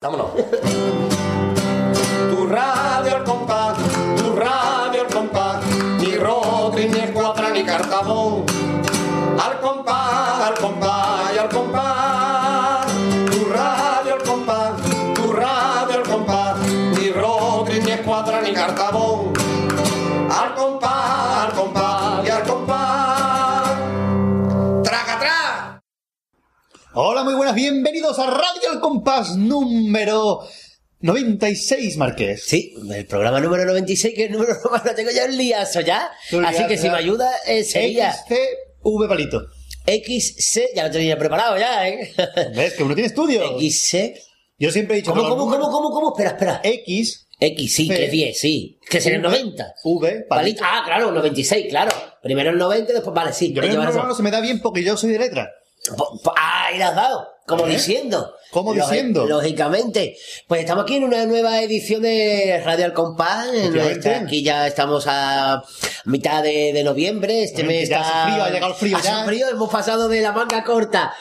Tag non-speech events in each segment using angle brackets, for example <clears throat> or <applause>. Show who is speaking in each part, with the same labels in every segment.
Speaker 1: Vámonos. <laughs> Tu
Speaker 2: Hola, muy buenas, bienvenidos a Radio El Compás número 96, Marqués.
Speaker 3: Sí, el programa número 96, que el número <laughs> nomás lo tengo ya en liazo ya. Así que si me ayuda, eh, sería
Speaker 2: XCV palito.
Speaker 3: XC, ya lo tenía preparado ya, ¿eh? <laughs>
Speaker 2: ¿Ves? Que uno tiene estudio.
Speaker 3: XC.
Speaker 2: Yo siempre he dicho
Speaker 3: ¿Cómo,
Speaker 2: que
Speaker 3: cómo, cómo, cómo, cómo? Espera, espera.
Speaker 2: X,
Speaker 3: X, sí, que es 10, sí. Que sería el 90.
Speaker 2: V,
Speaker 3: Palito. Ah, claro, 96, claro. Primero el 90, después, vale, sí.
Speaker 2: Yo el número
Speaker 3: razón.
Speaker 2: no se me da bien porque yo soy de letra.
Speaker 3: Ah, ahí la has dado. Como
Speaker 2: ¿Eh?
Speaker 3: diciendo.
Speaker 2: ¿Cómo diciendo?
Speaker 3: Lógicamente. Pues estamos aquí en una nueva edición de Radio Al Compás. Aquí ya estamos a mitad de, de noviembre. Este mes
Speaker 2: ya
Speaker 3: está...
Speaker 2: hace frío, ha llegado el frío
Speaker 3: Hace
Speaker 2: ya.
Speaker 3: frío, hemos pasado de la manga corta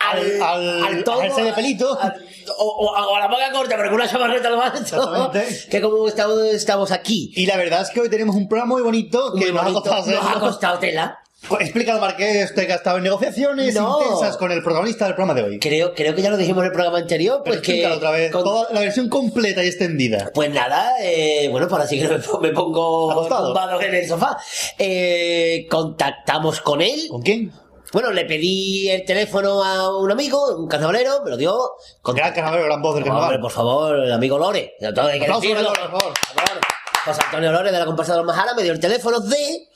Speaker 2: Al- al-
Speaker 3: tono,
Speaker 2: a jersey de pelito.
Speaker 3: al- o, o- o a la manga corta, pero con una chamarreta al alto. Que como estamos, estamos aquí.
Speaker 2: Y la verdad es que hoy tenemos un programa muy bonito que
Speaker 3: Muy
Speaker 2: nos
Speaker 3: bonito,
Speaker 2: ha costado
Speaker 3: nos ha
Speaker 2: hacerlo.
Speaker 3: costado tela.
Speaker 2: Explícalo, Marqués, usted que ha estado en negociaciones
Speaker 3: No.
Speaker 2: intensas con el protagonista del programa de hoy.
Speaker 3: Creo, creo que ya lo dijimos en el programa anterior,
Speaker 2: Pero
Speaker 3: pues que...
Speaker 2: explícalo otra vez,
Speaker 3: con-
Speaker 2: toda la versión completa y extendida.
Speaker 3: Pues nada, eh, bueno, pues así que me, po- me pongo tumbado en el sofá. Eh, contactamos con él.
Speaker 2: ¿Con quién?
Speaker 3: Bueno, le pedí el teléfono a un amigo, un carnavalero, me lo dio. Contact-
Speaker 2: Gran carnavalero, gran voz del
Speaker 3: Hombre,
Speaker 2: carnaval.
Speaker 3: por favor, el amigo Lore. Hay que
Speaker 2: para Lore, por favor.
Speaker 3: Por favor. José Antonio Lore de la comparsa de los Majara me dio el teléfono de...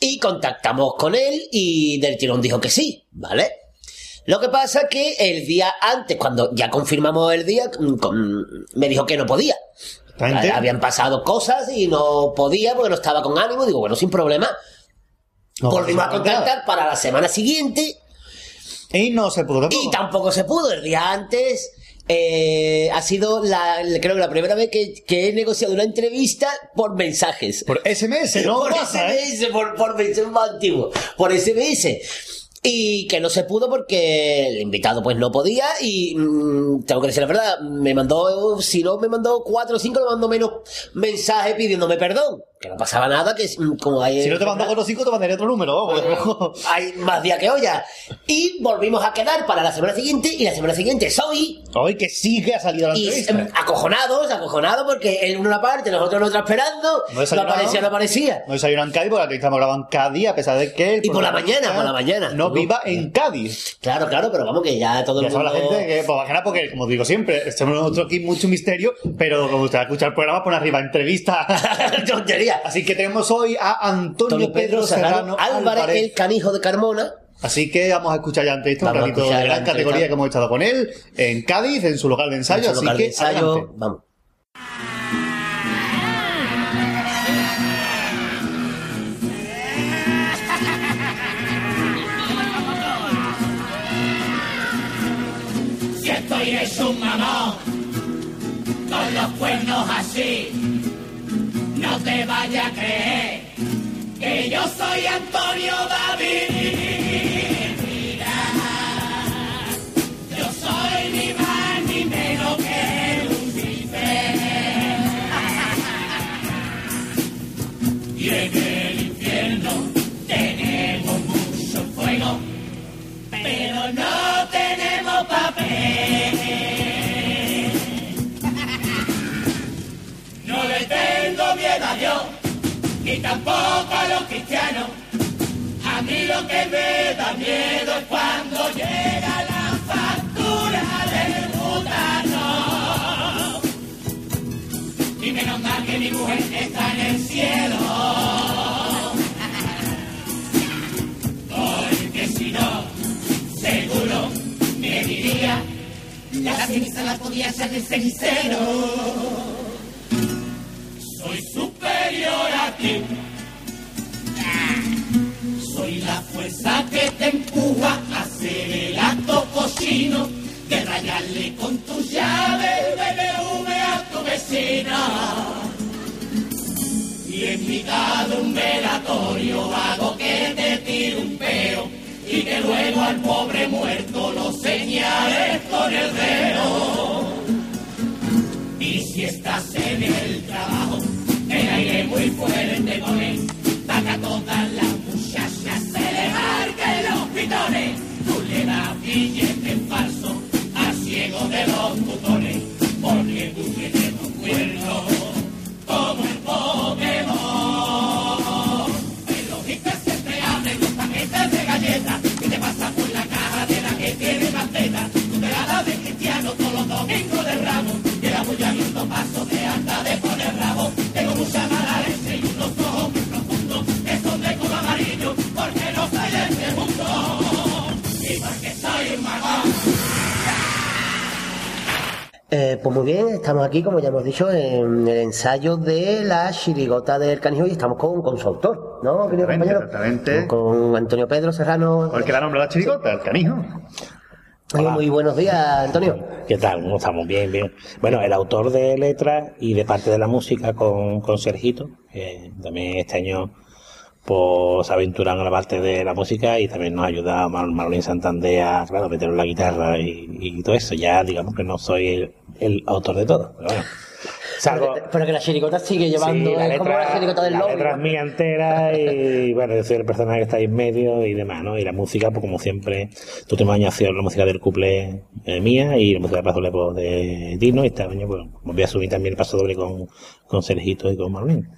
Speaker 3: Y contactamos con él y del tirón dijo que sí, ¿vale? Lo que pasa que el día antes, cuando ya confirmamos el día, mm, con- me dijo que no podía. Habían pasado cosas y no podía porque no estaba con ánimo. Digo, bueno, sin problema.
Speaker 2: No,
Speaker 3: Volvimos a contactar para la semana siguiente
Speaker 2: Y no se pudo
Speaker 3: y tampoco se pudo. El día antes eh, ha sido la, creo que la primera vez que, que he negociado una entrevista por mensajes.
Speaker 2: Por SMS, ¿no?
Speaker 3: por
Speaker 2: pasa, ¿eh?
Speaker 3: SMS, por, por mensaje más antiguo, por SMS. Y que no se pudo porque el invitado pues no podía y mm, tengo que decir la verdad, me mandó, si no me mandó cuatro o cinco, me mandó menos mensajes pidiéndome perdón. Que no pasaba nada, que es, como hay...
Speaker 2: Si no te mando con los cinco, te mandaré otro número. vamos. <laughs>
Speaker 3: Hay más día que olla. Y volvimos a quedar para la semana siguiente y la semana siguiente es hoy.
Speaker 2: Hoy que sí que ha salido la
Speaker 3: Y
Speaker 2: entrevista.
Speaker 3: em, acojonados, acojonados porque él en una parte, nosotros en otra esperando.
Speaker 2: No
Speaker 3: No, aparecía, no aparecía.
Speaker 2: No desayuno en Cádiz porque la entrevista grabado en Cádiz, a pesar de que... el
Speaker 3: Y por la
Speaker 2: protagonista
Speaker 3: mañana, por la mañana.
Speaker 2: No viva en Cádiz.
Speaker 3: Claro, claro, pero vamos que ya todo
Speaker 2: Ya
Speaker 3: el mundo...
Speaker 2: la gente que, pues, bajena porque, como digo siempre, estamos nosotros aquí mucho misterio, pero como usted va a escuchar el programa, pone arriba entrevista. <laughs>
Speaker 3: Tontería.
Speaker 2: Así que tenemos hoy a Antonio,
Speaker 3: Antonio
Speaker 2: Pedro, Serrano,
Speaker 3: Álvarez,
Speaker 2: Álvarez.
Speaker 3: el canijo de Carmona.
Speaker 2: Así que vamos a escuchar ya la entrevista, un ratito de
Speaker 3: la
Speaker 2: gran categoría que hemos estado con él, en Cádiz, en su local de ensayo, así
Speaker 3: local
Speaker 2: que
Speaker 3: de ensayo.
Speaker 2: adelante.
Speaker 3: Vamos.
Speaker 4: Si estoy es un mamón, con los cuernos así, te vayas a creer que yo soy Antonio David. Ni tampoco a los cristianos. A mí lo que me da miedo es cuando llega la factura del butano. Y menos mal que mi mujer está en el cielo. Porque si no, seguro me diría la ceniza la podía ser el cenicero soy la fuerza que te empuja a hacer el acto cochino de rayarle con tu llave BBV a tu vecina y en mitad de un velatorio hago que te tire un peo y que luego al pobre muerto lo señales con el dedo. Y si estás en el muy fuerte con él, para todas las muchachas se le marquen los pitones. Tú le das billete falso a ciego de los tutones, porque tú tienes un cuerno como el Pokémon. En los hijos te abren los paquetes de galletas que te pasan por la caja de la que tiene maceta. Tú te la das de cristiano todos los domingos de ramo. Y la voy viendo pasos de anda de poner rabo. Porque soy un.
Speaker 3: Eh, pues muy bien, estamos aquí, como ya hemos dicho, en el ensayo de la chirigota del canijo y estamos con, con su autor, ¿no, querido
Speaker 2: Exactamente,
Speaker 3: compañero?
Speaker 2: exactamente.
Speaker 3: Con Antonio Pedro Serrano.
Speaker 2: ¿Por qué da nombre a la chirigota? El canijo.
Speaker 3: Oye, muy buenos días, Antonio.
Speaker 5: ¿Qué tal? ¿Cómo estamos? Bien, bien. Bueno, el autor de letras y de parte de la música con, con Sergito, que también este año pues aventuran en la parte de la música y también nos ayuda Mar Marolín Santander a, claro, meter la guitarra y, y todo eso. Ya digamos que no soy el, el autor de todo, pero bueno. Salgo,
Speaker 3: Pero, pero que la chirigota sigue llevando,
Speaker 5: Sí, la
Speaker 3: es como la chirigota del
Speaker 5: la
Speaker 3: lobby.
Speaker 5: letra es mía entera y <laughs> bueno, yo soy el personaje que está ahí en medio y demás, ¿no? Y la música, pues como siempre, tú últimos años ha sido la música del couple eh, mía y la música del paso doble pues, de Dino y este año pues voy a subir también el paso doble con, con Sergito y con Marlene.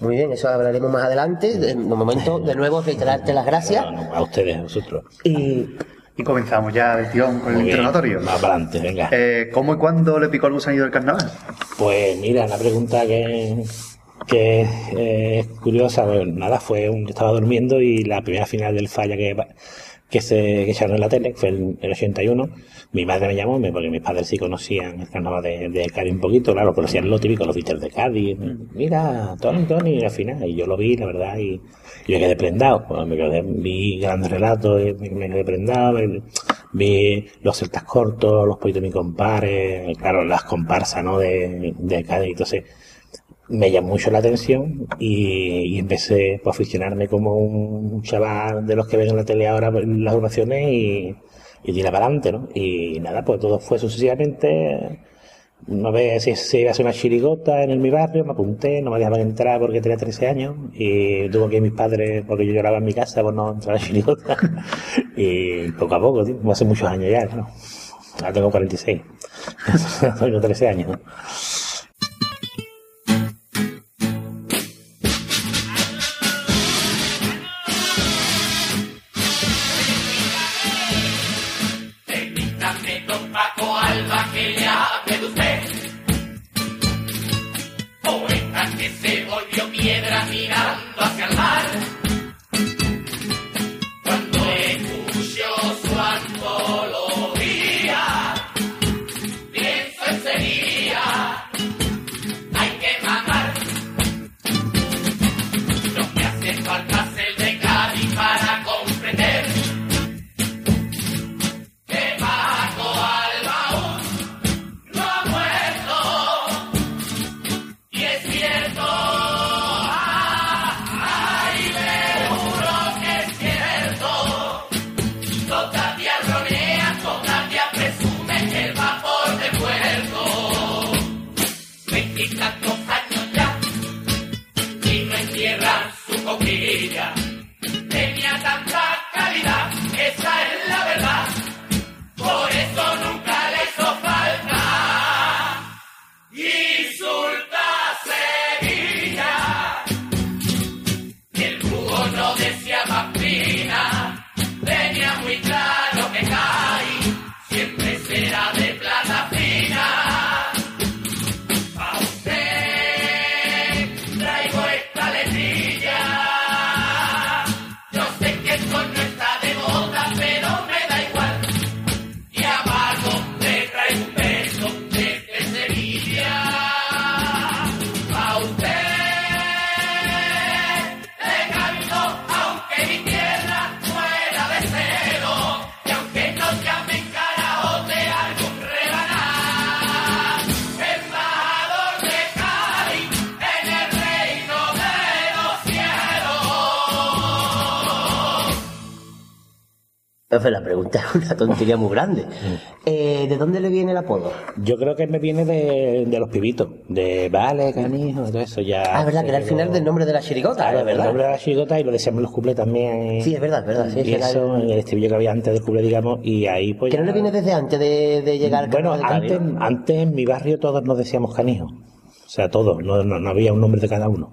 Speaker 3: Muy bien, eso hablaremos más adelante. De, de momento, de nuevo, reiterarte las gracias.
Speaker 5: Bueno, a ustedes, a vosotros.
Speaker 3: Y
Speaker 2: Y comenzamos ya el tirón con el
Speaker 5: bien,
Speaker 2: interrogatorio.
Speaker 5: Más para adelante, venga.
Speaker 2: Eh, ¿Cómo y cuándo le picó el gusanillo del carnaval?
Speaker 5: Pues mira, una pregunta que, que eh, es curiosa. Bueno, nada, fue un, yo estaba durmiendo y la primera final del falla que, que se echaron en la tele, fue el, el 81, mi madre me llamó, me- porque mis padres sí conocían el carnaval de, de Cádiz un poquito, claro, conocían lo típico, los bichos de Cádiz. Mira, Tony, Tony, al final, y yo lo vi, la verdad, y, y yo quedé prendado. Pues me quedé, vi grandes relatos, me, me quedé prendado, me- vi los celtas cortos, los pollitos de mi compadre, claro, las comparsas, ¿no? De, de Cádiz, entonces me llamó mucho la atención y, empecé a aficionarme como un chaval de los que ven en la tele ahora las oraciones y, y para adelante, ¿no? Y nada, pues todo fue sucesivamente. Una vez si se iba a hacer una chirigota en el, mi barrio, me apunté, no me dejaban entrar porque tenía 13 años y tuvo que ir mis padres, porque yo lloraba en mi casa por no entrar a la chirigota. <laughs> y poco a poco, tío, hace muchos años ya, ¿no? Ahora tengo 46. <laughs> tengo 13 años, ¿no?
Speaker 3: Entonces, la pregunta es una tontería muy grande. Eh, ¿De dónde le viene el apodo?
Speaker 5: Yo creo que me viene de, de los pibitos, de Vale, Canijo, todo eso ya.
Speaker 3: Ah, es verdad, que era el final del nombre de la chirigota,
Speaker 5: Claro,
Speaker 3: es
Speaker 5: el
Speaker 3: verdad.
Speaker 5: nombre de la chirigota y lo decíamos en los cuplés también.
Speaker 3: Sí, es verdad, es verdad. Sí,
Speaker 5: y eso,
Speaker 3: el-
Speaker 5: el estribillo que había antes del cuplé, digamos, y ahí pues.
Speaker 3: Que no le viene desde antes de, de llegar al
Speaker 5: Bueno,
Speaker 3: de
Speaker 5: antes, antes en mi barrio todos nos decíamos canijo. O sea, todos, no, no, no había un nombre de cada uno.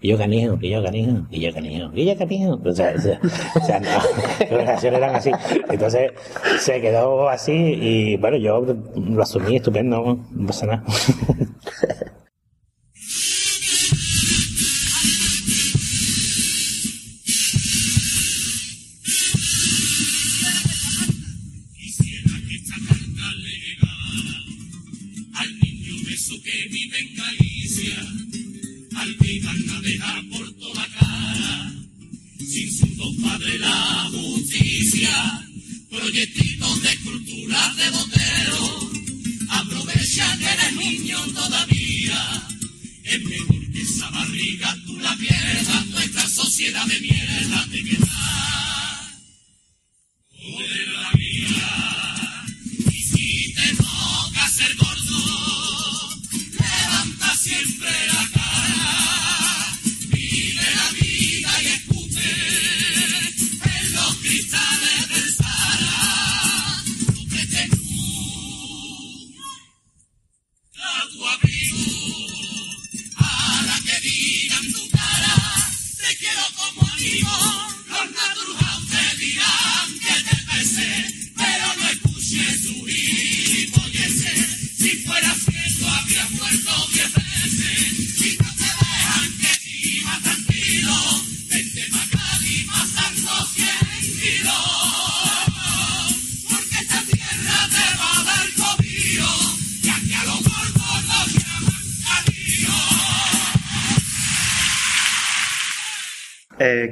Speaker 5: Y yo canijo, y yo canijo, y yo canijo, y yo canijo. O sea, o sea, no, <laughs> las relaciones eran así. Entonces se quedó así y bueno, yo lo asumí estupendo, no pasa nada. <laughs>
Speaker 4: dos padres la justicia, proyectitos de cultura de botero, aprovecha que eres niño todavía, es mejor que esa barriga tú la pierdas, nuestra sociedad de mierda te queda.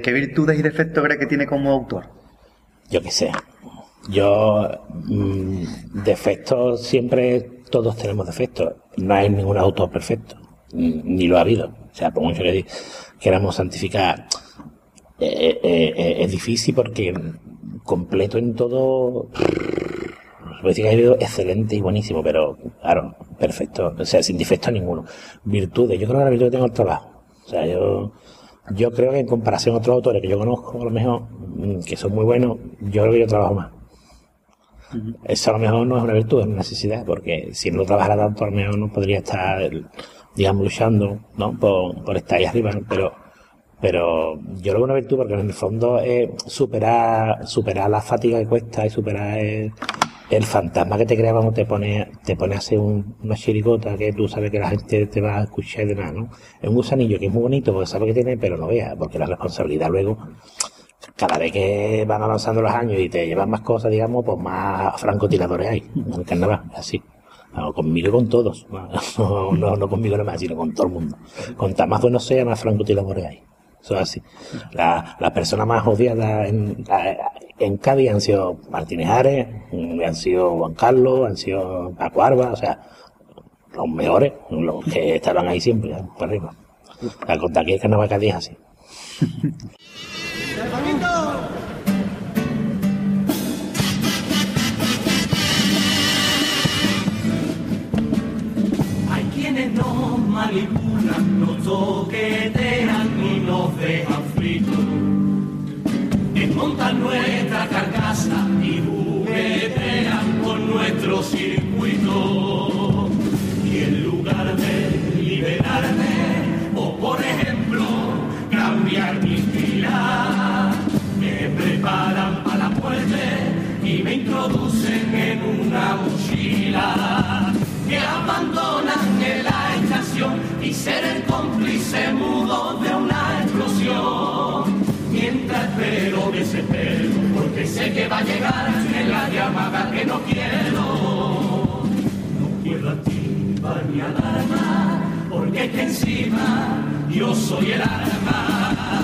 Speaker 2: ¿Qué virtudes y defectos crees que tiene como autor?
Speaker 5: yo qué sé. Yo, mm, defectos, siempre todos tenemos defectos. No hay ningún autor perfecto, mm, ni lo ha habido. O sea, por mucho que queramos santificar, eh, eh, eh, es difícil porque completo en todo. Decir que ha habido excelente y buenísimo, pero claro, perfecto, o sea, sin defecto ninguno. Virtudes, yo creo que la virtud que tengo el trabajo. O sea, yo, yo creo que en comparación a otros autores que yo conozco, a lo mejor, mm, que son muy buenos, yo creo que yo trabajo más. Eso a lo mejor no es una virtud, es una necesidad, porque si no trabajara tanto, a lo mejor no podría estar, digamos, luchando, ¿no? Por, por estar ahí arriba, pero, pero yo lo veo una virtud porque en el fondo es superar, superar la fatiga que cuesta y superar el, el fantasma que te crea cuando te pone, te pone a hacer un- una chiricota que tú sabes que la gente te va a escuchar y demás, ¿no? Es un gusanillo que es muy bonito porque sabe que tiene, pero no veas, porque la responsabilidad luego, cada vez que van avanzando los años y te llevan más cosas, digamos, pues más francotiradores hay en el carnaval, así. Conmigo y con todos. <laughs> No, no, no conmigo nada más, sino con todo el mundo. Contra más bueno sea, más francotiradores hay. Eso es así. La- Las personas más odiadas en, en Cádiz han sido Martínez Ares, han sido Juan Carlos, han sido Paco Arba, o sea, los mejores, los que estaban ahí siempre, ¿eh? por arriba. La contra aquí el carnaval de Cádiz es así. <laughs>
Speaker 4: manipulan, nos toquetean y nos dejan fritos. Desmontan nuestra carcasa y juguetean con nuestro circuito. Y en lugar de liberarme, o por ejemplo, cambiar mi vida, me preparan para la muerte y me introducen en una mochila. Me abandonan en y ser el cómplice mudo de una explosión. Mientras espero desespero, porque sé que va a llegar en la llamada que no quiero. No puedo activar mi alarma, porque es que encima yo soy el arma.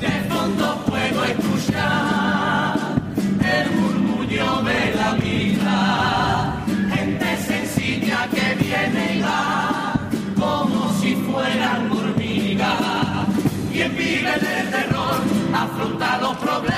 Speaker 4: De fondo puedo escuchar el murmullo de la vida. Quien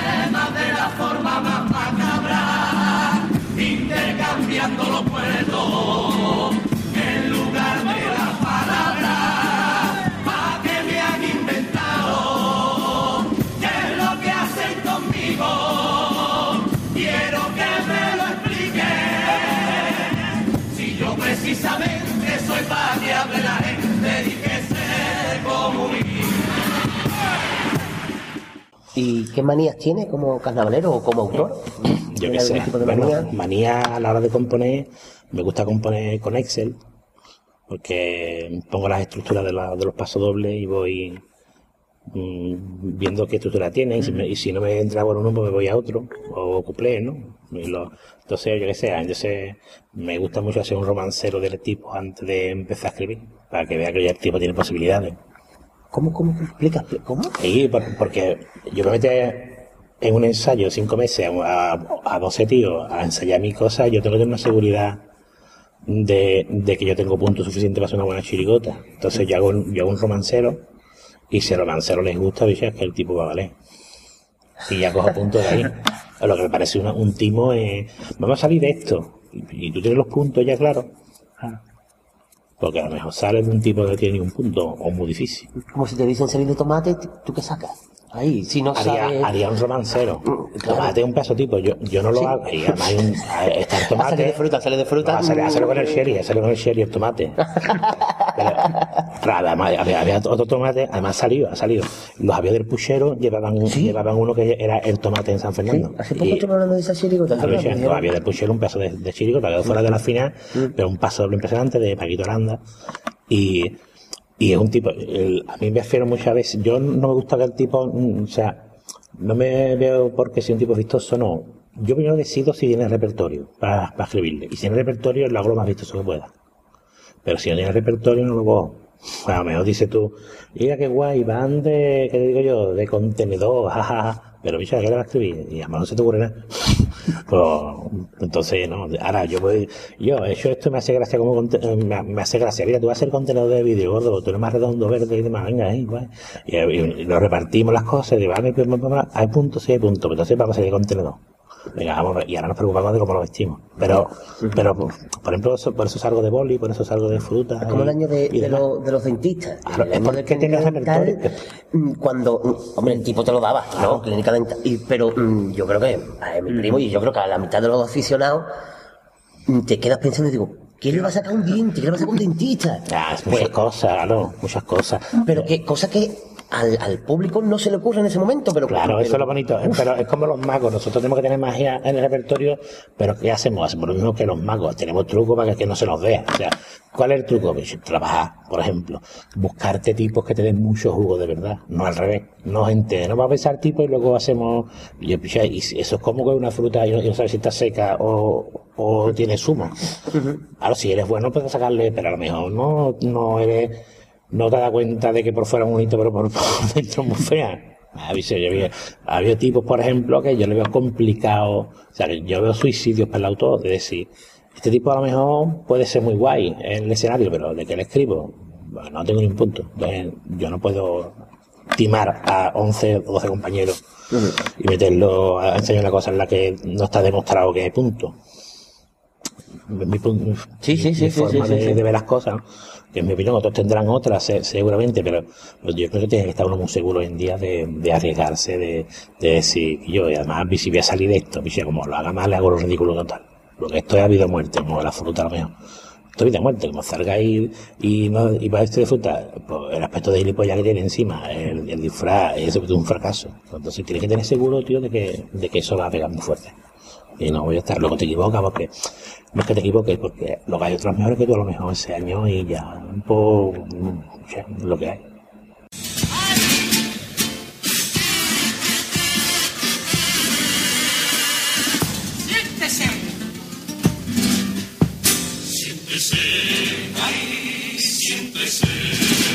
Speaker 4: ¿Y
Speaker 3: qué manías tiene como carnavalero o como autor? <clears throat>
Speaker 5: Yo
Speaker 3: ¿Tiene
Speaker 5: qué sé.
Speaker 3: tipo de
Speaker 5: Bueno,
Speaker 3: manía?
Speaker 5: manía a la hora de componer, me gusta componer con Excel, porque pongo las estructuras de, la- de los pasos dobles y voy mm, viendo qué estructura tiene, y si, me- y si no me entra por uno, pues me voy a otro, o cuplé, ¿no? Y lo- entonces, yo qué sé, entonces me gusta mucho hacer un romancero del tipo antes de empezar a escribir, para que vea que ya el tipo tiene posibilidades.
Speaker 3: ¿Cómo, cómo, explica? ¿Cómo?
Speaker 5: Por- porque yo me metí en un ensayo cinco meses a, a, a 12 tíos a ensayar mi cosa, yo tengo que tener una seguridad de, de que yo tengo punto suficiente para hacer una buena chirigota. Entonces yo hago, un, yo hago un romancero y si el romancero les gusta, dice es que el tipo va a valer. Y ya cojo puntos de ahí. Lo que me parece una- un timo es, vamos a salir de esto. Y, y tú tienes los puntos ya claros. Porque a lo mejor sales de un tipo que tiene un punto o muy difícil.
Speaker 3: Como si te dicen salir de tomate, ¿tú qué sacas? Ahí, si no sabes...
Speaker 5: haría, haría un romancero.
Speaker 3: Mm, claro.
Speaker 5: Tomate un pedazo tipo. Yo, yo no lo
Speaker 3: Sí.
Speaker 5: hago. Y además hay un, hay- está el tomate.
Speaker 3: sale de fruta, sale de fruta.
Speaker 5: No, hacerlo,
Speaker 3: Mm.
Speaker 5: con el sherry, hacerlo con el sherry el tomate. <laughs> Pero, claro, además, había, había otro tomate, además salió, ha salido. Los avios del puchero llevaban, llevaban uno que era el tomate en San
Speaker 3: Sí,
Speaker 5: Fernando.
Speaker 3: hace poco
Speaker 5: Y-
Speaker 3: estuve hablando de esa
Speaker 5: sí, los
Speaker 3: dijeron-
Speaker 5: avios del puchero un pedazo de, de chirigota, quedó fuera de la final, pero un paso doble impresionante de Paquito Aranda. Y, y es un tipo, el- a mí me refiero muchas veces, yo no me gusta que el tipo, mm, o sea, no me veo porque sea un tipo vistoso, no. Yo primero decido si tiene repertorio para, para escribirle. Y si tiene repertorio, lo hago lo más vistoso que pueda. Pero si no tiene repertorio, no lo cojo. A lo mejor dices tú, mira qué guay, van de, ¿qué digo yo? De contenedor, <laughs> jajaja. Pero, bicho, ¿qué le vas a escribir? Y además no se te ocurre nada. Pues, entonces, no. Ahora, yo voy, yo, hecho esto me hace gracia como, eh, me, me hace gracia. Mira, tú vas a hacer contenedor de vídeo, gordo, tú eres más redondo, verde y demás, venga, ahí, guay. Y, y lo repartimos las cosas, y pues, pues, hay puntos, sí hay puntos, entonces vamos a hacer contenedor. Venga, y ahora nos preocupamos de cómo lo vestimos. Pero, pero, por por ejemplo, eso- por eso salgo de boli, por eso salgo de fruta.
Speaker 3: Es como el año de, los- de los dentistas.
Speaker 5: Claro,
Speaker 3: El
Speaker 5: es
Speaker 3: año
Speaker 5: porque
Speaker 3: de
Speaker 5: tengas
Speaker 3: dental, mm, Cuando, mm, hombre, el tipo te lo daba, ¿no? Clínica dental. Y, pero mm, yo creo que, a mi primo, y yo creo que a la mitad de los aficionados, te quedas pensando y digo, ¿quién le va a sacar un diente? ¿Quién le va a sacar un dentista?
Speaker 5: Ah, es
Speaker 3: Pues,
Speaker 5: muchas cosas, claro, muchas cosas.
Speaker 3: pero que, cosa que al, al público no se le ocurre en ese momento, pero
Speaker 5: Claro, eso es lo
Speaker 3: pero-
Speaker 5: bonito. eh, Pero es como los magos. Nosotros tenemos que tener magia en el repertorio, pero ¿qué hacemos? Hacemos lo mismo que los magos. Tenemos trucos para que, no se nos vea. O sea, ¿cuál es el truco? Pues, trabajar, por ejemplo. Buscarte tipos que te den mucho jugo de verdad. No al revés. No gente, no va a pensar tipos y luego hacemos... Y, yo, y si- eso es como que una fruta y no, y no sabes si está seca o, o tiene zumo. Claro, si eres bueno, puedes sacarle, pero a lo mejor no, no eres... No te das cuenta de que por fuera es bonito, pero por, <laughs> por dentro es muy fea. Había, había, tipos, por ejemplo, que yo le veo complicado. O sea, yo veo suicidios para el autor, de decir, este tipo a lo mejor puede ser muy guay en el escenario, pero de que le escribo, bueno, no tengo ni un punto. Entonces, yo no puedo timar a 11 o 12 compañeros y meterlo a enseñar una cosa en la que no está demostrado que es punto. Mi, pun-
Speaker 3: Sí, sí,
Speaker 5: mi
Speaker 3: sí, sí,
Speaker 5: forma
Speaker 3: sí,
Speaker 5: de,
Speaker 3: sí, sí.
Speaker 5: de ver las cosas, ¿no? En mi opinión otros tendrán otras se- seguramente, pero yo creo que tiene que estar uno muy seguro hoy en día de, de arriesgarse, de, de decir, yo, y además, si voy a salir de esto, ya como lo haga mal, le hago lo ridículo total. Porque esto es vida o muerte, como la fruta a lo mejor. Esto es vida muerte, como salga y, y, y esto de fruta, pues, el aspecto de gilipollas que tiene encima, el, el disfraz, es un fracaso. Entonces tienes que tener seguro, tío, de que, de que eso va a pegar muy fuerte. Y no voy a estar, luego te equivocas porque, no es que te equivoques, porque luego hay otros mejores que tú a lo mejor ese año y ya, pues, ya, lo que hay.
Speaker 4: Siéntese. Bienvenido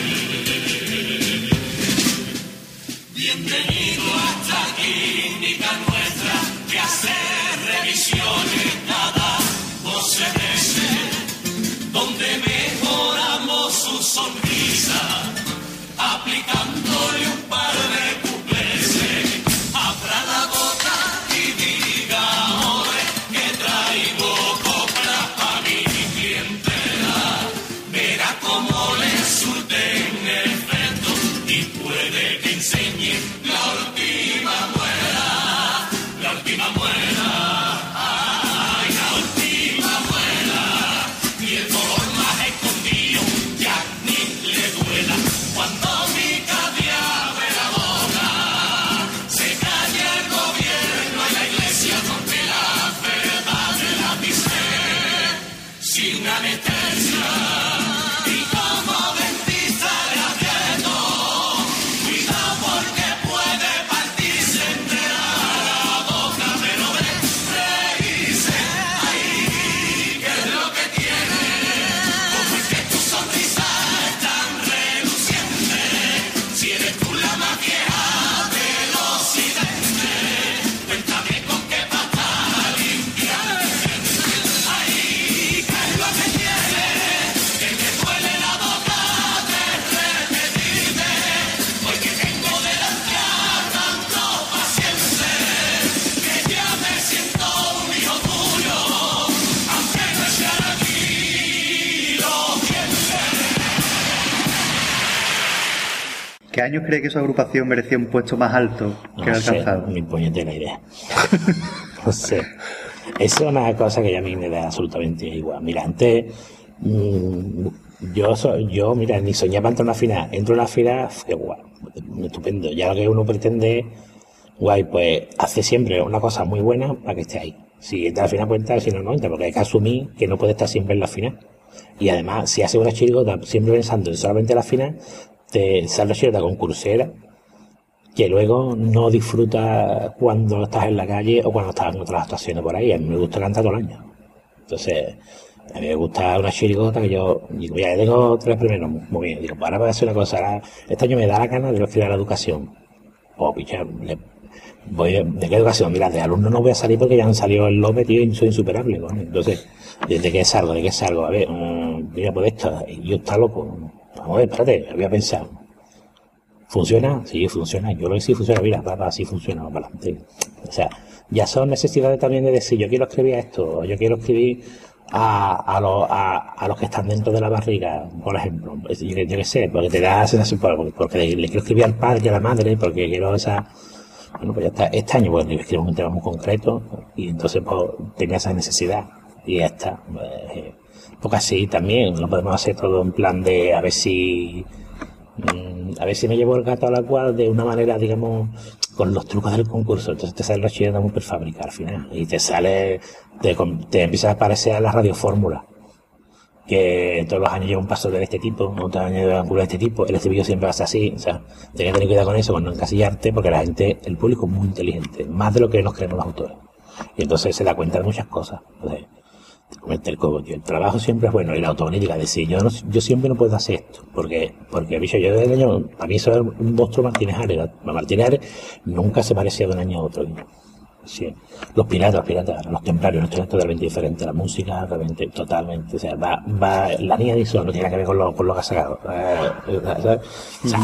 Speaker 2: años cree que su agrupación merecía un puesto más alto que
Speaker 5: No
Speaker 2: el
Speaker 5: sé,
Speaker 2: alcanzado?
Speaker 5: ni puñetera idea. <laughs> no sé. Eso es una cosa que ya a mí me da absolutamente igual. Mira, antes, mm, yo, yo, mira, ni soñaba entrar a una final. Entro en una final, fue guay, estupendo. Ya lo que uno pretende, guay, pues hace siempre una cosa muy buena para que esté ahí. Si entra a la final, puede entrar, si no, no entra, porque hay que asumir que no puede estar siempre en la final. Y además, si hace una chirigota siempre pensando en solamente la final, te sale la chirigota concursera, que luego no disfruta cuando estás en la calle o cuando estás en otras actuaciones por ahí. A mí me gusta cantar todo el año. Entonces, a mí me gusta una chirigota que yo, digo, ya tengo tres primeros, muy bien. Digo, ahora voy a hacer una cosa, ahora, este año me da la gana de estudiar la educación. O, le- voy, de, ¿de qué educación? Mira, de alumno no voy a salir porque ya han salido el López, tío, y soy insuperable. Entonces, ¿de, de qué salgo? ¿De qué salgo? A ver, mm, mira, pues esto, yo está loco. Ver, espérate, voy a pensar. ¿Funciona? Sí, funciona. Yo lo que sí funciona, mira, papá, sí funciona, para adelante. O sea, ya son necesidades también de decir, yo quiero escribir esto, yo quiero escribir a, a, los- a, los que están dentro de la barriga, por ejemplo. Yo, yo qué sé, porque te da sensación, porque, porque le, quiero escribir al padre y a la madre, porque quiero esa... Bueno, pues ya está. Este año, pues, le escribo un tema muy concreto, y entonces, pues, tenía esa necesidad. Y ya está. Pues, porque así también lo podemos hacer todo en plan de a ver si Mm, a ver si me llevo el gato al agua de una manera, digamos, con los trucos del concurso. Entonces te sale la chillada muy prefábrica al final. Y te sale, te, te empieza a parecer a la radiofórmula. Que todos los años lleva un paso de este tipo, otros años lleva un culo de este tipo. El estribillo siempre va a ser así. O sea, tienes que tener cuidado con eso, con no encasillarte, porque la gente, el público es muy inteligente, más de lo que nos creemos los autores. Y entonces se da cuenta de muchas cosas. Entonces, el tío. El trabajo siempre es bueno y la autocrítica, decir, yo no, yo siempre no puedo hacer esto, porque, porque, bicho, yo desde el año, para mí eso es un monstruo Martínez Ares. Martínez Ares nunca se parecía de un año a otro. Sí. Los piratas, los piratas, los templarios, esto es totalmente diferente, la música realmente, totalmente, o sea, va, va, la niña de eso no tiene que ver con lo, con lo que ha sacado. Eh, ¿sabes? O sea,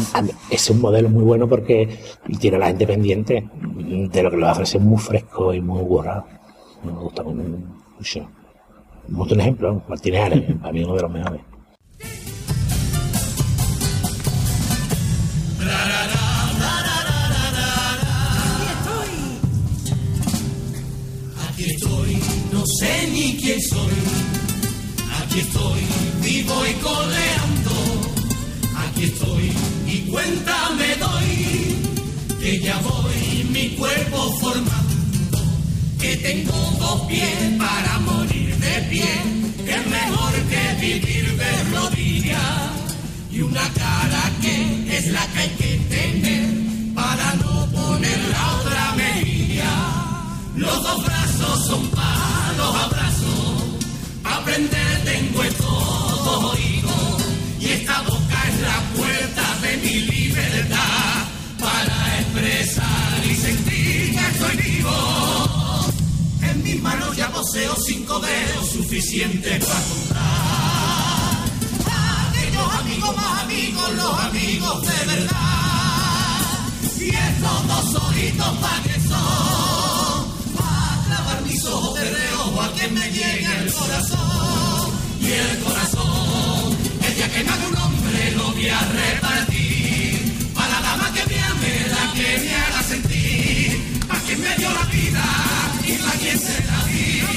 Speaker 5: es un modelo muy bueno porque tiene a la gente pendiente de lo que le ofrece muy fresco y muy borrado. Me gusta mucho. Monto un ejemplo, Martínez Ares, <laughs> para mí uno de los mejores.
Speaker 4: Aquí estoy, no sé ni quién soy. Aquí estoy, vivo y coleando. Aquí estoy y cuenta me doy que ya voy mi cuerpo formando. Que tengo dos pies para morir de pie. Que es mejor que vivir de rodillas. Y una cara que es la que hay que tener para no poner la otra mejilla. Los dos brazos son para los abrazos. Aprender 12 cinco dedos suficientes para comprar. Aquellos amigos más amigos, los amigos de verdad. Y estos dos ojitos para que son, para clavar mis ojos de reojo a quien me llegue el corazón. Y el corazón, el día que me haga un hombre lo voy a repartir. Para la dama que me ame, la que me haga sentir, para quien me dio la vida y para quien se la dio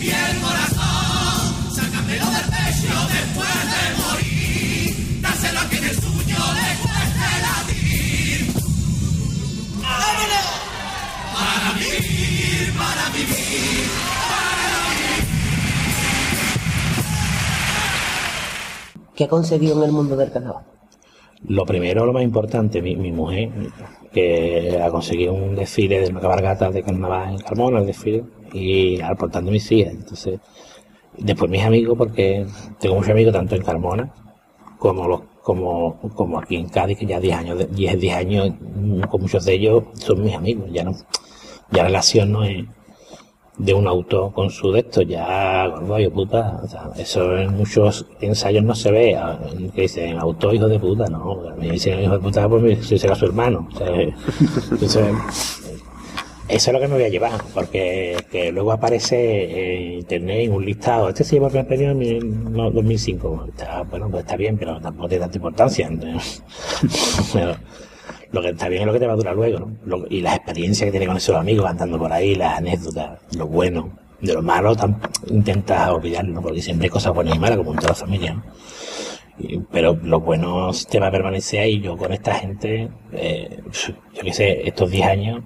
Speaker 4: y el corazón, sácamelo del pecho después de morir, dáselo a quien el suyo le cueste latir. ¡Vámonos! Para vivir, para vivir, para vivir.
Speaker 3: ¿Qué ha conseguido en el mundo del carnaval?
Speaker 5: Lo primero, lo más importante, mi, mi mujer, que ha conseguido un desfile de una cabalgata de carnaval en Carmona, el desfile, y aportando mis hijas. Entonces, después mis amigos, porque tengo muchos amigos tanto en Carmona como los como, como aquí en Cádiz, que ya 10 años, 10, 10 años, con muchos de ellos son mis amigos, ya no, ya la relación no es de un auto con su de esto, ya, gordo, puta, o sea, eso en muchos ensayos no se ve, que dicen auto hijo de puta, no, me dicen hijo de puta pues si será su hermano, o sea, <laughs> entonces, eso es lo que me voy a llevar, porque que luego aparece en internet un listado. Este se llevó el premio en no, 2005. Está, bueno, pues está bien, pero tampoco tiene tanta importancia. <laughs> pero lo que está bien es lo que te va a durar luego, ¿no? Y las experiencias que tiene con esos amigos andando por ahí, las anécdotas, lo bueno. De lo malo intentas olvidarlo, porque siempre hay cosas buenas y malas, como en toda la familia, ¿no? Pero lo bueno te va a permanecer ahí. Yo con esta gente, eh, yo qué sé, estos 10 años,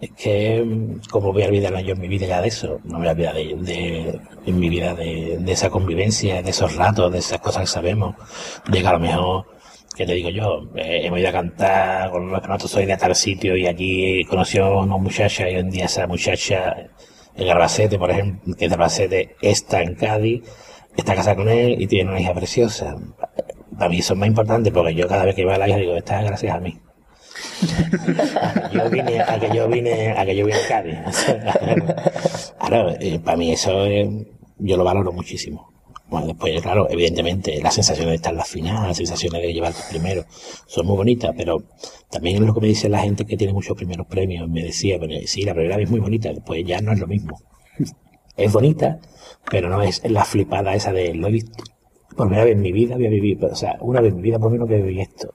Speaker 5: es que, ¿cómo voy a olvidarme yo en mi vida ya de eso? No me voy a olvidar de, de- en mi vida de, de esa convivencia, de esos ratos, de esas cosas que sabemos, de que a lo mejor, que te digo yo, eh, hemos ido a cantar con los nosotros soy de tal sitio y allí conoció a una muchacha y hoy en día esa muchacha en Albacete, por ejemplo, que es de Albacete, está en Cádiz, está casada con él y tiene una hija preciosa. Para mí eso es más importante porque yo cada vez que iba a la hija digo, está gracias a mí. <laughs> yo vine, a que yo vine, a que yo vine a Cádiz. <laughs> Claro, eh, para mí eso eh, yo lo valoro muchísimo. Bueno, después, claro, evidentemente, las sensaciones de estar en la final, las sensaciones de llevarte primero, son muy bonitas, pero también es lo que me dice la gente que tiene muchos primeros premios. Me decía, pero sí, la primera vez es muy bonita, después ya no es lo mismo. <laughs> Es bonita, pero no es la flipada esa de lo he visto. Por primera vez en mi vida voy a vivir, o sea, una vez en mi vida por lo menos que viví esto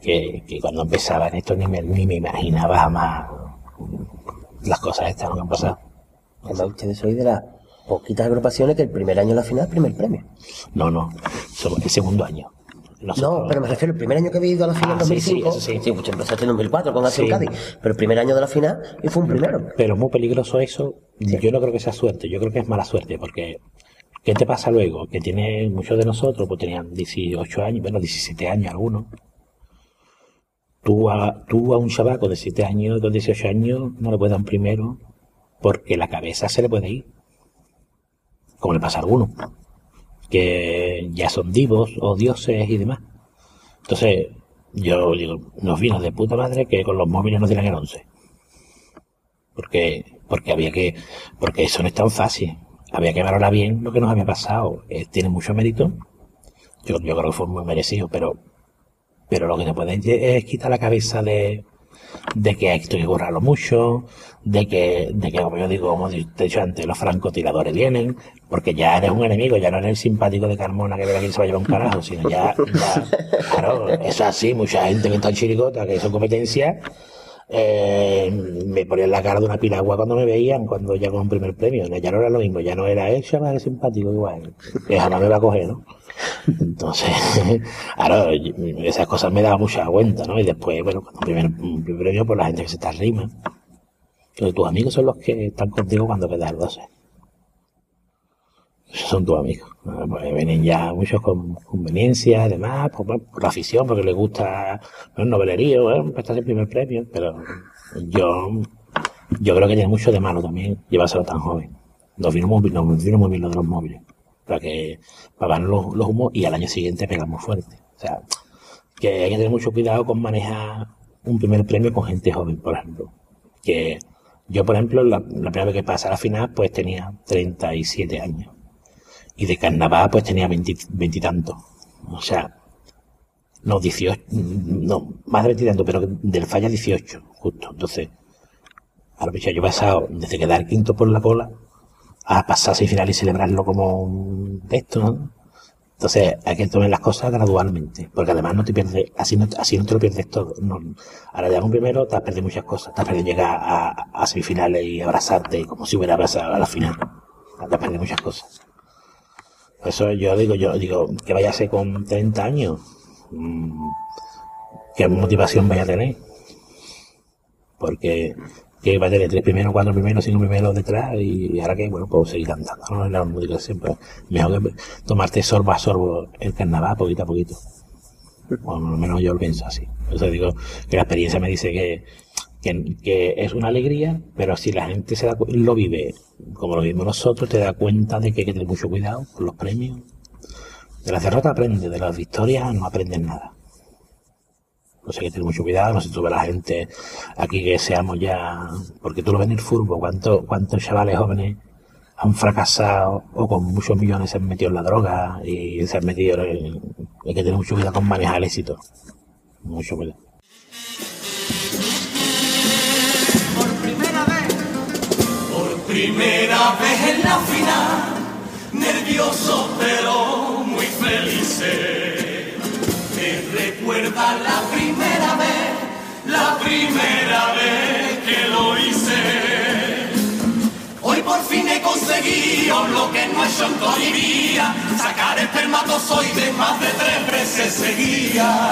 Speaker 5: que, que cuando empezaba en esto ni me, ni me imaginaba jamás las cosas estas que han pasado.
Speaker 3: Ustedes sois de las poquitas agrupaciones que el primer año de la final, primer premio.
Speaker 5: No, no, el segundo año. Nosotros-
Speaker 3: No, pero me refiero, el primer año que había ido a la final
Speaker 5: Ah,
Speaker 3: en
Speaker 5: sí, sí,
Speaker 3: 2005.
Speaker 5: eso sí.
Speaker 3: pues empezaste en 2004 con Acción
Speaker 5: Sí.
Speaker 3: Cádiz. Pero el primer año de la final y fue un primero.
Speaker 5: Pero es muy peligroso eso. Yo no creo que sea suerte, yo creo que es mala suerte, porque ¿qué te pasa luego? Que tiene muchos de nosotros, pues tenían 18 años, bueno, 17 años algunos. Tú a, tú a un chavaco de 7 años, con 18 años, no le puedes dar un primero, porque la cabeza se le puede ir. Como le pasa a algunos, que ya son divos o dioses y demás. Entonces, yo digo, nos vino de puta madre que con los móviles nos dieran el 11 porque porque había que porque eso no es tan fácil. Había que valorar bien lo que nos había pasado. Eh, tiene mucho mérito. Yo, yo creo que fue muy merecido pero pero lo que te puede es quitar la cabeza de de que esto hay que mucho de que de que como yo digo como he dicho antes los francotiradores vienen porque ya eres un enemigo ya no eres el simpático de Carmona que verá quién se va a llevar un carajo sino ya, claro eso es así mucha gente que está en chiricota que son competencias eh, me ponían la cara de una piragua cuando me veían, cuando ya con un primer premio. Ya no era lo mismo, ya no era él, chaval, es simpático igual. Que jamás me va a coger, ¿no? Entonces, <laughs> claro, esas cosas me daban mucha cuenta, ¿no? Y después, bueno, cuando primer, primer premio, por la gente que se te arrima. Pero tus amigos son los que están contigo cuando quedas al 12. Esos son tus amigos. Ah, Pues vienen ya muchos con conveniencias, además, por, por la afición, porque les gusta el novelerío, pues estás en primer premio, pero yo, yo creo que tiene mucho de malo también llevárselo tan joven. Nos vino muy, nos vino muy bien lo de los móviles, para que pagan los, humos y al año siguiente pegan muy fuerte. O sea, que hay que tener mucho cuidado con manejar un primer premio con gente joven, por ejemplo. Que yo, por ejemplo, la, primera vez que pasé a la final, pues tenía 37 años. Y de carnaval, pues tenía 20 veintitantos. O sea, no, 18, no, más de veintitantos, pero del falla 18, justo. Entonces, ahora yo he pasado desde quedar quinto por la cola a pasar seis finales y celebrarlo como un esto, ¿no? Entonces, hay que tomar las cosas gradualmente, porque además no te pierdes, así no, así no te lo pierdes todo. No, ahora ya un primero, te has perdido muchas cosas. Te has perdido llegar a, a semifinales y abrazarte como si hubiera abrazado a la final. Te has perdido muchas cosas. Por eso yo digo, yo digo, que vaya a ser con 30 años, mm, qué motivación vaya a tener. Porque que va a tener tres primeros, cuatro primeros, cinco primeros detrás y, ahora que, bueno, pues seguir cantando, ¿no? La música siempre. Mejor que tomarte sorbo a sorbo el carnaval, poquito a poquito. O al menos yo lo pienso así. O sea, digo que la experiencia me dice que, que, que es una alegría, pero si la gente se da, lo vive como lo vivimos nosotros, te da cuenta de que hay que tener mucho cuidado con los premios. De las derrotas aprende, de las victorias no aprendes nada. Pues hay que tener mucho cuidado, no se sube la gente aquí que seamos ya, porque tú lo ves en el fútbol, ¿cuántos, cuántos chavales jóvenes han fracasado o con muchos millones se han metido en la droga y se han metido en, hay que tener mucho cuidado con manejar el éxito. Mucho cuidado.
Speaker 4: Por primera vez, por primera vez en la final, nervioso pero muy felices. Me recuerda la primera vez, la primera vez que lo hice. Hoy por fin he conseguido lo que no he hecho en toda sacar espermatozoides más de tres veces seguía.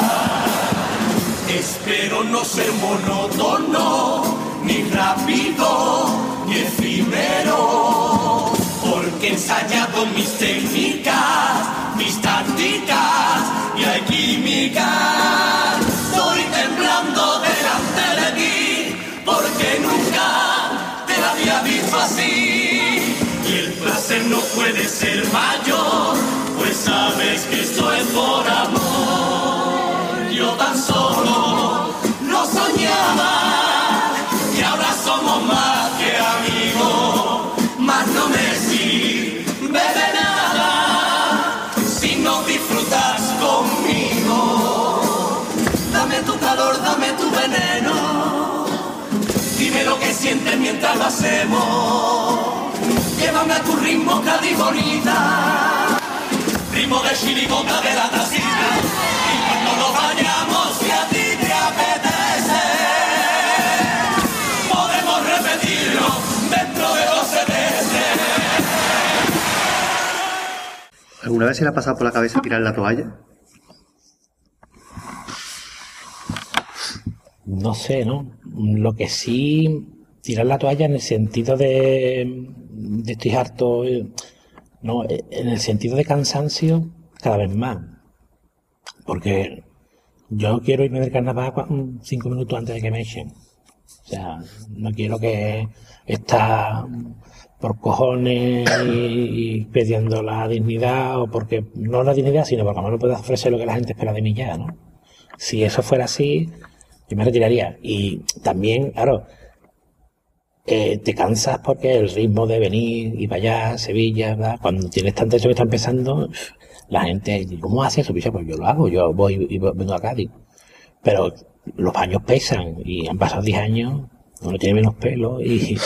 Speaker 4: Espero no ser monótono, ni rápido, ni efímero, porque he ensayado mis técnicas, mis tácticas y hay química. Estoy temblando delante de ti, porque nunca te había visto así. Y el placer no puede ser mayor, pues sabes que esto es por amor. Mientras lo hacemos. Llévame a tu ritmo, Cádiz bonita. Ritmo de chirigota de la tacita. Y cuando nos vayamos, si a ti te apetece, podemos repetirlo dentro de 12 meses.
Speaker 2: ¿Alguna vez se le ha pasado por la cabeza tirar la toalla?
Speaker 5: No sé, ¿no? Lo que sí, tirar la toalla en el sentido de, estoy harto, eh, no, eh, en el sentido de cansancio, cada vez más. Porque yo quiero irme del carnaval cua- cinco minutos antes de que me echen. O sea, no quiero que está por cojones y, y pidiendo la dignidad, o porque, no la dignidad, sino porque no puedo ofrecer lo que la gente espera de mí ya, ¿no? Si eso fuera así, yo me retiraría. Y también, claro, eh, te cansas porque el ritmo de venir y para allá, Sevilla. Cuando tienes tanta eso que está empezando, la gente, ¿cómo haces eso? Pues, yo lo hago, yo voy y vengo a Cádiz. Pero los años pesan y han pasado 10 años, uno tiene menos pelo y,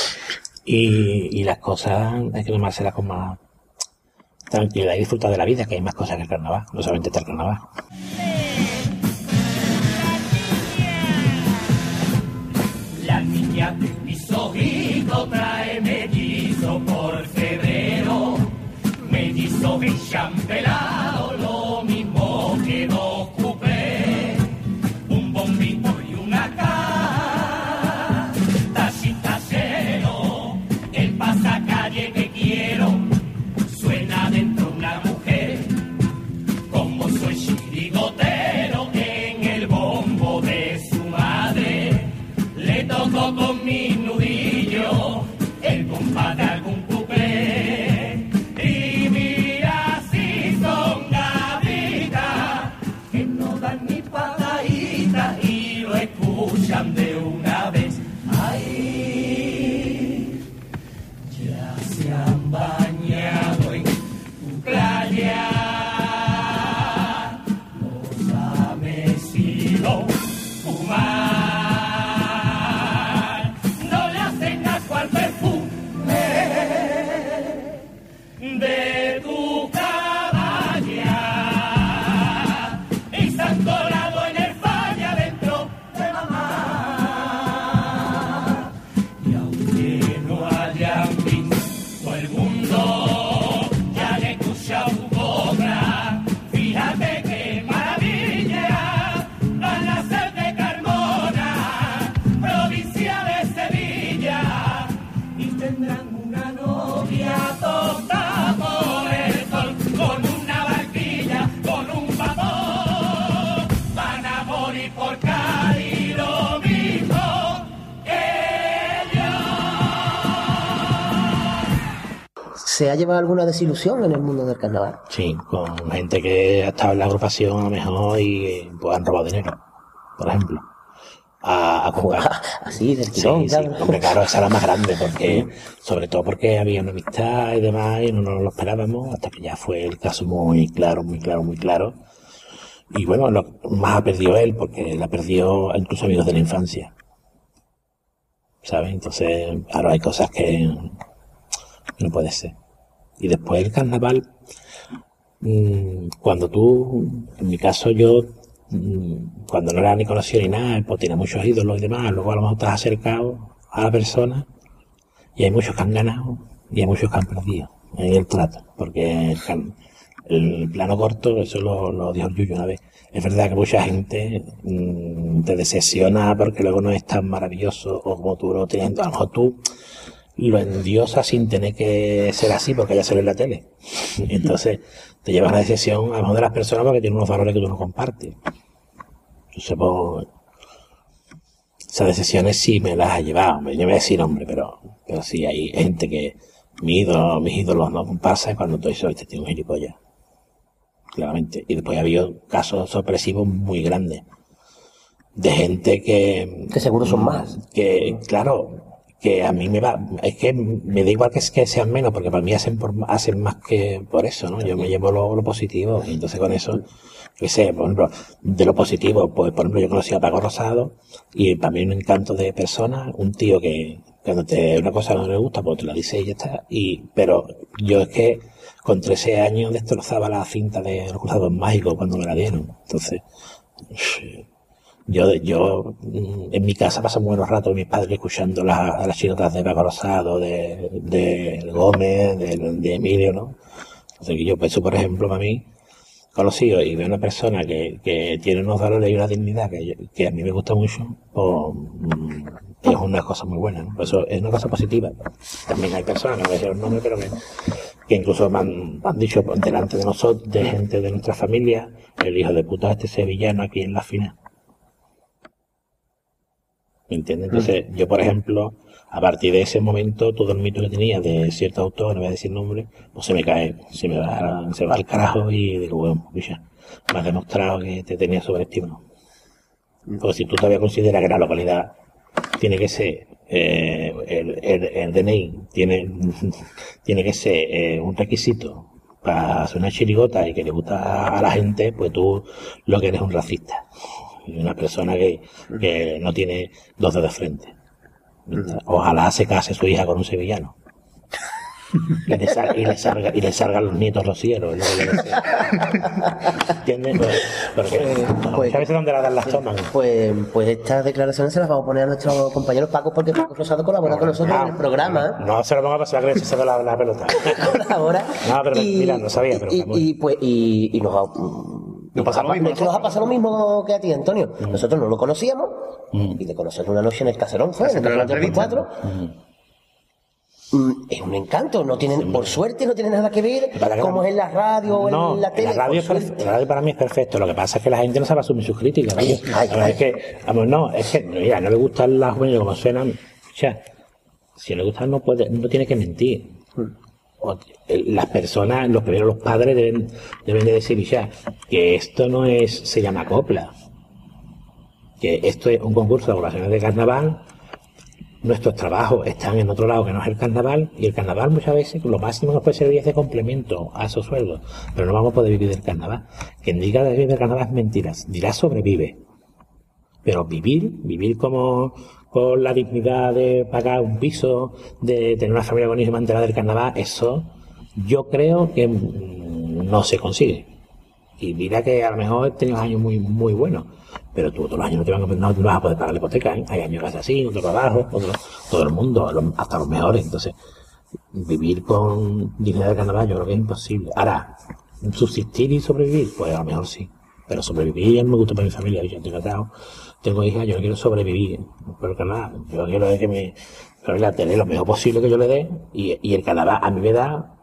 Speaker 5: y, las cosas hay que tomárselas con más tranquilidad y disfrutar de la vida, que hay más cosas que el carnaval, no solamente está el carnaval.
Speaker 4: Cầm.
Speaker 3: ¿Se ha llevado alguna desilusión en el mundo del carnaval?
Speaker 5: Sí, con gente que ha estado en la agrupación a lo mejor y pues han robado dinero, por ejemplo. A, a comprar. <laughs>
Speaker 3: Así, del
Speaker 5: Sí,
Speaker 3: tirón,
Speaker 5: sí,
Speaker 3: claro.
Speaker 5: hombre, claro, esa era la más grande, porque, sobre todo porque había una amistad y demás, y no nos lo esperábamos, hasta que ya fue el caso muy claro, muy claro, muy claro. Y bueno, lo más ha perdido él, porque él ha perdido incluso amigos de la infancia. ¿Sabes? Entonces, ahora hay cosas que no puede ser. Y después el carnaval, mm, cuando tú, en mi caso yo, mm, cuando no era ni conocido ni nada, pues tenía muchos ídolos y demás, luego a lo mejor estás acercado a la persona y hay muchos que han ganado y hay muchos que han perdido en el trato, porque el plano corto, eso lo, lo dijo el Yuyo una vez, es verdad que mucha gente mm, te decepciona porque luego no es tan maravilloso o como tú lo tienes, a lo mejor tú lo endiosas sin tener que ser así porque ya sale en la tele. <laughs> Entonces te llevas la decepción a lo mejor de las personas porque tienen unos valores que tú no compartes. Entonces, pues, esas decisiones sí me las ha llevado. Me voy a decir hombre, pero, pero sí hay gente que mi ídolo, mis ídolos no comparsan cuando tú dices, este un gilipollas. Claramente. Y después ha habido casos sorpresivos muy grandes. De gente que...
Speaker 3: Que seguro son más.
Speaker 5: Que, claro, que a mí me va, es que me da igual que, que sean menos, porque para mí hacen, por, hacen más que por eso, ¿no? Yo me llevo lo, lo positivo, y entonces con eso, que sé, por ejemplo, de lo positivo, pues por ejemplo yo conocí a Paco Rosado, y para mí un encanto de persona, un tío que cuando te una cosa no le gusta, pues te la dice y ya está, y, pero yo es que con 13 años destrozaba la cinta de los cruzados mágicos cuando me la dieron, entonces, yo, yo mm, en mi casa pasamos buenos ratos mis padres escuchando las, las chinotas de Paco Rosado, de, de Gómez, de, Emilio, ¿no? Entonces que yo, pues eso por ejemplo para mí, conocido y veo una persona que, que tiene unos valores y una dignidad que, a mí me gusta mucho, pues mm, es una cosa muy buena, ¿no? Eso es una cosa positiva. También hay personas, no voy a decir los nombres, pero que, incluso me han, han dicho delante de nosotros, de gente de nuestra familia, el hijo de puta este sevillano aquí en la final. ¿Me entiendes? Entonces, yo, por ejemplo, a partir de ese momento, todo el mito que tenía de cierto autor, no voy a decir nombre, pues se me cae, se me va, se va al carajo y digo, bueno, bicha, me has demostrado que te tenía sobreestimado. Porque si tú todavía consideras que la localidad tiene que ser, eh, el, el, el DNI tiene, <laughs> tiene que ser eh, un requisito para hacer una chirigota y que le gusta a la gente, pues tú lo que eres un racista. Y una persona que, que no tiene dos dedos de frente. Ojalá se case su hija con un sevillano. Y le, sal- y le salga, y le salgan los nietos rocieros. es lo que le deseo. ¿Entiendes? Pues, Porque
Speaker 3: pues-
Speaker 5: muchas veces donde la dan las toman.
Speaker 3: Pues, pues estas declaraciones se las vamos a poner a nuestro compañero Paco, porque Paco Rosado colabora con nosotros en el programa.
Speaker 5: No se lo ponga a pasar que se la, la pelota. <laughs>
Speaker 3: Colabora.
Speaker 5: No, pero mira, no sabía, pero
Speaker 3: y,
Speaker 5: vamos.
Speaker 3: y, pues, y, y nos mm,
Speaker 2: Nos pasa lo mismo
Speaker 3: es que nos ha pasado lo mismo que a ti, Antonio.
Speaker 5: Mm.
Speaker 3: Nosotros no lo conocíamos, y de conocerlo una noche en el caserón fue, en el
Speaker 2: Haciendo la
Speaker 3: Caserón 34. Mm, Es un encanto, no tiene, por suerte no tiene nada que ver
Speaker 5: Para
Speaker 3: como es en la radio o
Speaker 5: No,
Speaker 3: en la tele.
Speaker 5: la radio, es la para mí es perfecto. Lo que pasa es que la gente no sabe asumir sus críticas.
Speaker 3: ay, ay.
Speaker 5: es que, vamos, no, es que, mira, no le gustan las jóvenes como suenan. O sea, si le gustan no puede, no tiene que mentir. El- las personas, los primeros los padres deben, deben de decir ya que esto no es, se llama copla. Que esto es un concurso de agrupaciones de carnaval nuestros trabajos están en otro lado que no es el carnaval y el carnaval muchas veces lo máximo que nos puede servir es de complemento a esos sueldos pero no vamos a poder vivir del carnaval quien diga de vivir del carnaval es mentiras dirá sobrevive pero vivir vivir como con la dignidad de pagar un piso de tener una familia buenísima enterada del carnaval eso yo creo que no se consigue y mira que a lo mejor he tenido años muy, muy buenos, pero tú todos los años no te, van a, no vas a poder pagar la hipoteca, ¿eh? Hay años que es así, otros abajo, otros, todo el mundo, hasta los mejores. Entonces, vivir con dignidad de carnaval yo creo que es imposible. Ahora, subsistir y sobrevivir, pues a lo mejor sí. Pero sobrevivir me gusta para mi familia, yo estoy casado, tengo hijas, yo quiero sobrevivir por el carnaval. Yo quiero que me, pero tele lo mejor posible que yo le dé y, el carnaval a mí me da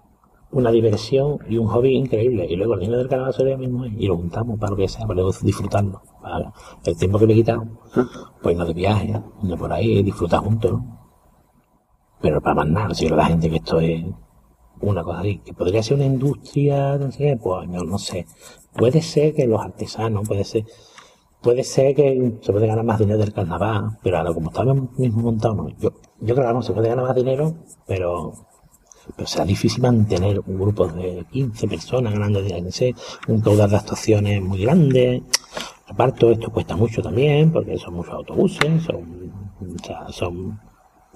Speaker 5: una diversión y un hobby increíble. Y luego el dinero del carnaval se lo doy a mi mujer y lo juntamos para lo que sea, para luego disfrutarlo. Para el tiempo que le he pues no de viaje, no por ahí, disfrutar juntos. Pero para más nada, si la gente que esto es una cosa así, que podría ser una industria, pues no, no sé. Puede ser que los artesanos, puede ser, puede ser que se puede ganar más dinero del carnaval, pero ahora como estamos mismo montados, no. yo, yo creo que no se puede ganar más dinero, pero, pero será difícil mantener un grupo de 15 personas ganando dinero, un caudal de actuaciones muy grande. Aparte, esto cuesta mucho también, porque son muchos autobuses, son, o sea, son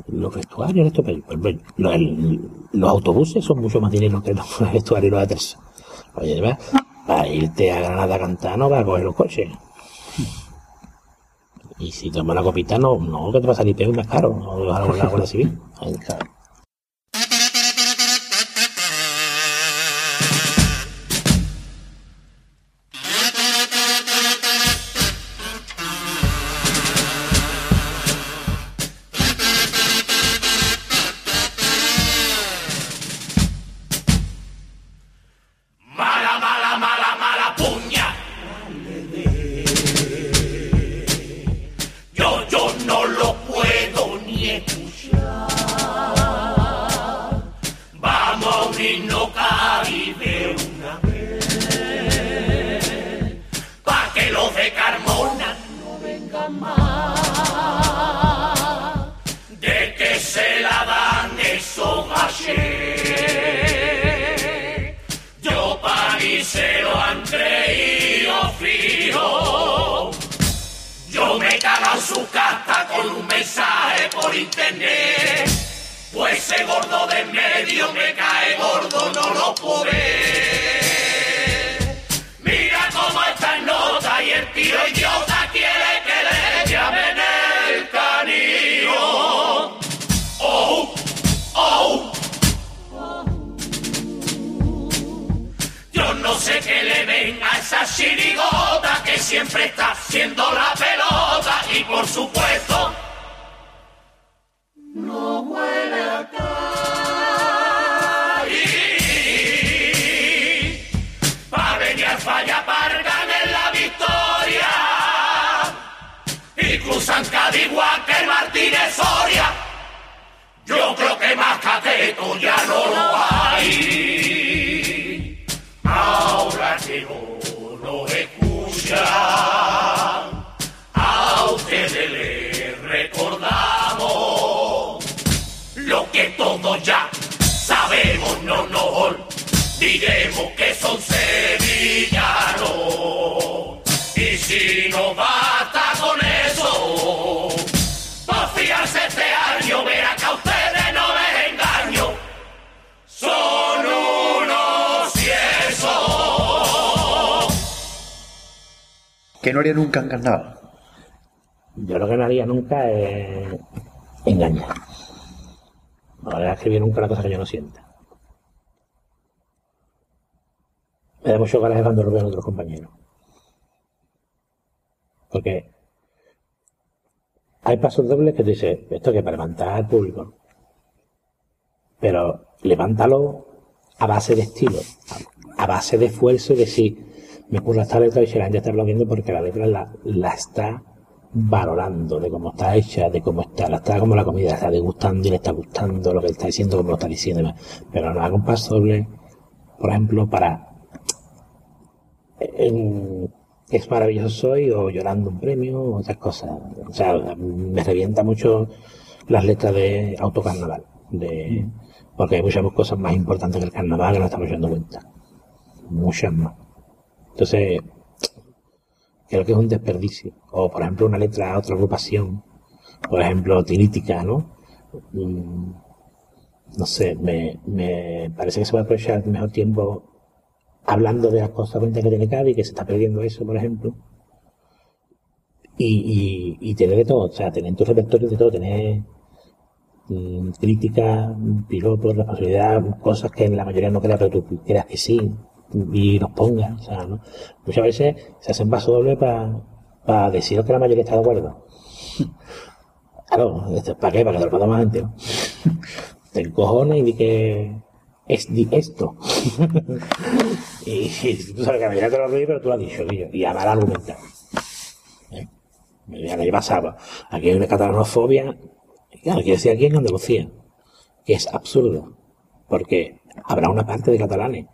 Speaker 5: los vestuarios, esto, pero, pero, los, los autobuses son mucho más dinero que los <laughs> vestuarios y los. Oye, ¿ves? para irte a Granada a cantar no vas a coger los coches. Y si tomas la copita, no, no, que te va a salir peor más caro, no lo vas a la Guardia Civil. Ahí, claro.
Speaker 4: Lo que todos ya sabemos, no nos diremos que son sevillanos. Y si no basta con eso, para fiarse este año, verá que a ustedes no les engaño. Son unos ciesos.
Speaker 2: Que no haría nunca en.
Speaker 5: Yo lo que no haría nunca es engañar. No voy a escribir nunca una cosa que yo no sienta. Me da mucho coraje cuando lo veo en otros compañeros. Porque hay pasos dobles que te dicen, esto que para levantar al público. Pero levántalo a base de estilo, a, base de esfuerzo y decir, me ocurre esta letra y si la gente está aplaudiendo porque la letra la, la está valorando, de cómo está hecha, de cómo está, la está como la comida, la está degustando y le está gustando lo que está diciendo, como lo está diciendo. y demás. Pero no haga un paso doble, por ejemplo, para en- es maravilloso soy o llorando un premio o otras cosas. O sea, me revienta mucho las letras de autocarnaval, de, porque hay muchas cosas más importantes que el carnaval que no estamos dando cuenta. Muchas más. Entonces, creo que es un desperdicio. O, por ejemplo, una letra a otra agrupación, por ejemplo, tirítica, ¿no? Mm, No sé, me, me parece que se puede aprovechar mejor tiempo hablando de las cosas bonitas que tiene Cádiz, que se está perdiendo eso, por ejemplo. Y, y, y tener de todo, o sea, tener en tu repertorio de todo, tener mm, crítica, piropos, responsabilidad, cosas que en la mayoría no creas, pero tú creas que sí, y los pongas, o sea, ¿no? Muchas veces se hacen paso doble para decir que la mayoría está de acuerdo. Claro, ¿para qué? Para que te lo más gente. ¿no? Te encojones y di que es di esto. <laughs> y, y tú sabes que la mayoría te lo reí, pero tú has dicho, tío, y a mal argumentar. ¿Eh? Ya que pasaba. Aquí hay una catalanofobia, claro, quiero decir aquí en Andalucía, que es absurdo. Porque habrá una parte de catalanes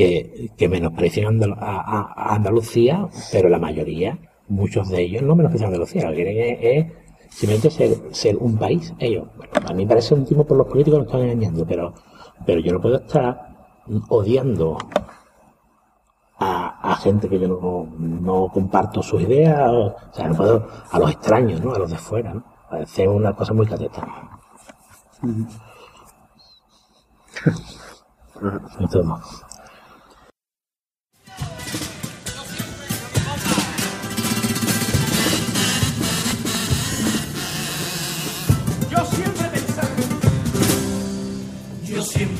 Speaker 5: que, que menosprecian a, Andalucía, pero la mayoría, muchos de ellos no menosprecian a Andalucía, lo que quieren es, es simplemente ser, ser un país, ellos. Bueno, a mí me parece un tipo por los políticos que me están engañando, pero, pero yo no puedo estar odiando a, a gente que yo no, no comparto sus ideas, o, sea, no puedo, a los extraños, ¿no? A los de fuera, ¿no? Parece una cosa muy cateta. Modo. <laughs>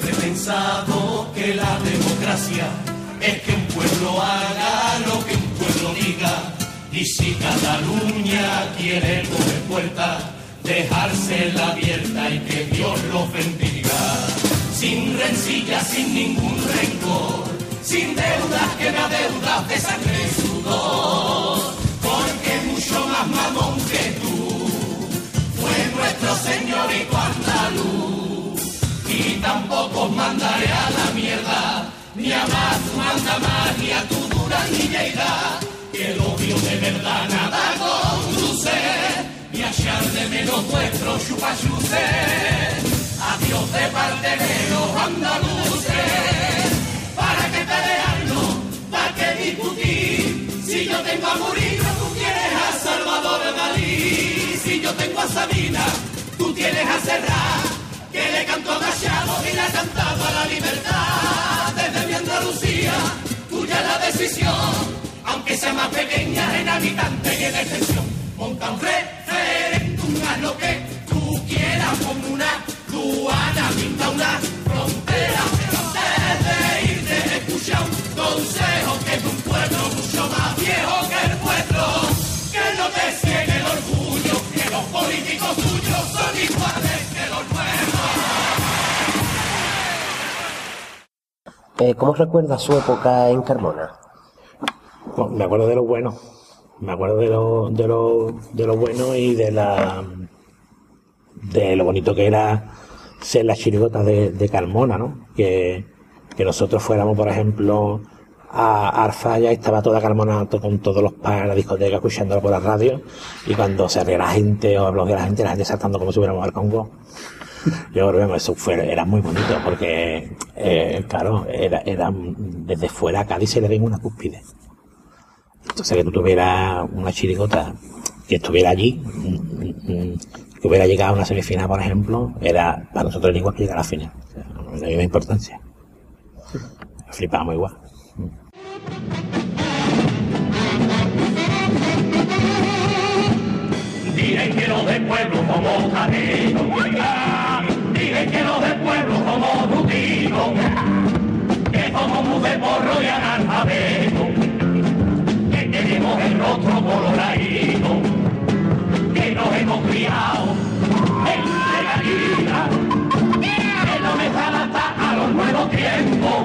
Speaker 4: siempre he pensado que la democracia es que un pueblo haga lo que un pueblo diga. Y si Cataluña quiere coger puerta, dejársela abierta y que Dios los bendiga. Sin rencilla, sin ningún rencor, sin deudas que me adeudas de sangre y sudor. Porque mucho más mamón que tú fue nuestro señorito andaluz. Y tampoco mandaré a la mierda, ni a más manda más, ni a tu dura ni Lleida, que el odio de verdad nada conduce, ni a echar de menos vuestro chupachuse. Adiós de parte de los andaluces, para que pelearlo, para que discutir, si yo tengo a Murillo, tú tienes a Salvador Dalí, si yo tengo a Sabina, tú tienes a Serrat, que le cantó a Machado y le ha cantado a la libertad. Desde mi Andalucía, tuya la decisión, aunque sea más pequeña en habitante y en extensión. Monta un referéndum, haz lo que tú quieras, como una aduana, pinta una
Speaker 3: Eh, ¿Cómo recuerda su época en Carmona?
Speaker 5: Bueno, me acuerdo de lo bueno. Me acuerdo de lo, de lo, de lo bueno y de la de lo bonito que era ser las chirigotas de, Carmona, ¿no? Que, que nosotros fuéramos, por ejemplo, a Arzaya y estaba toda Carmona con todos los para la discoteca escuchándolo por la radio y cuando se la gente o habló de la gente, la gente saltando como si fuéramos al Congo. <laughs> Yo creo eso fue, era muy bonito porque, eh, claro, era, era, desde fuera a Cádiz se le ven una cúspide. Entonces que tú tuvieras una chirigota que estuviera allí, mm, mm, que hubiera llegado a una semifinal, por ejemplo, era para nosotros igual que llegar a la final. O sea, no misma importancia. Flipábamos igual.
Speaker 4: Dicen que los de pueblo somos canetos. Dicen que los de pueblo somos rutinos. Que somos muy de porro y analfabetos. Que tenemos el rostro coloradito. Que nos hemos criado en regalía. Que no me adapta a los nuevos tiempos.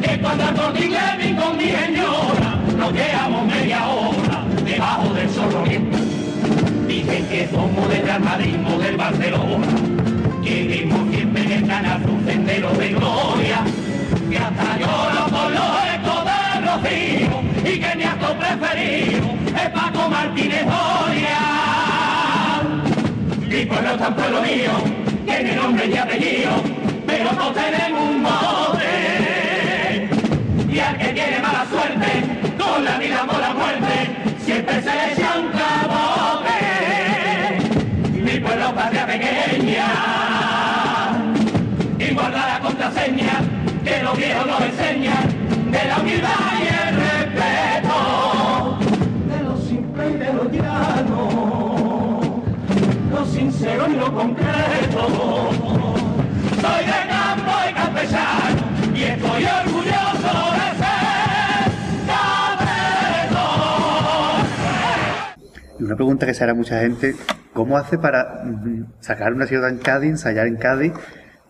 Speaker 4: Que cuando Levin con mi señora nos quedamos media hora debajo del sorromiento. Dicen que somos del Real Madrid del Barcelona. Queremos siempre el canal un sendero de gloria. Que hasta lloro con los ecos de Rocío. Y que mi acto preferido es Paco Martínez Doria. Mi pueblo es tan pueblo mío, tiene nombre y apellido, pero todos tenemos un mote. Y al que tiene mala suerte, con la vida Mi pueblo patria pequeña, y guarda la contraseña que los viejos nos enseñan, de la humildad y el respeto, de lo simple y de lo llano. Lo sincero y lo concreto. Soy de campo y campesano y estoy orgulloso de ser
Speaker 2: una pregunta que se hará mucha gente, ¿cómo hace para mm, sacar una ciudad en Cádiz, ensayar en Cádiz,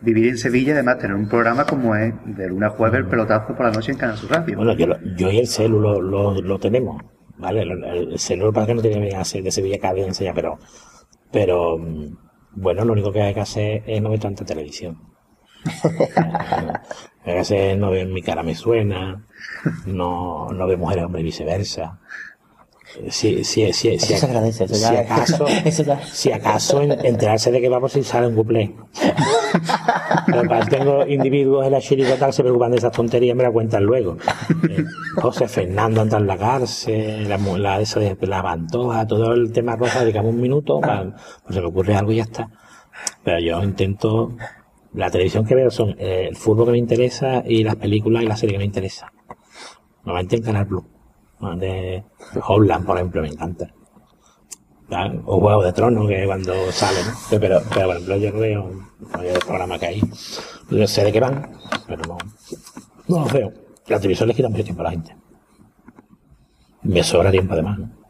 Speaker 2: vivir en Sevilla y además tener un programa como es de lunes a jueves el pelotazo por la noche en Canal Sur Radio?
Speaker 5: Bueno, yo, lo- yo y el celu lo, lo, lo tenemos, ¿vale? El, el, el celu para que no tiene que hacer de Sevilla cada día enseña, pero, pero mm, bueno, lo único que hay que hacer es no ver tanta televisión. <laughs> A veces no ven mi cara me suena, no, no ve mujeres hombre y viceversa. Si, si, si, si,
Speaker 3: Eso se agradece, eso
Speaker 5: si acaso, <laughs>
Speaker 3: eso ya-
Speaker 5: si acaso en- enterarse de que vamos si sale un cuplé. <laughs> Pero para- tengo individuos en la chirigota que se preocupan de esas tonterías y me la cuentan luego. Eh, José Fernando anda en la cárcel, la, la, esa de la pantoja, todo el tema rosa, dedicamos un minuto, para- pues se me ocurre algo y ya está. Pero yo intento, la televisión que veo son eh, el fútbol que me interesa y las películas y las series que me interesan. Normalmente en Canal Blue. ¿No? De Hobland, por ejemplo, me encanta. O Juego de Tronos, que cuando sale, ¿no? Pero, pero, por ejemplo, yo veo, no veo el programa que hay. Yo sé de qué van, pero no, no los veo. La televisión les quita mucho tiempo a la gente. Me sobra tiempo además, ¿no?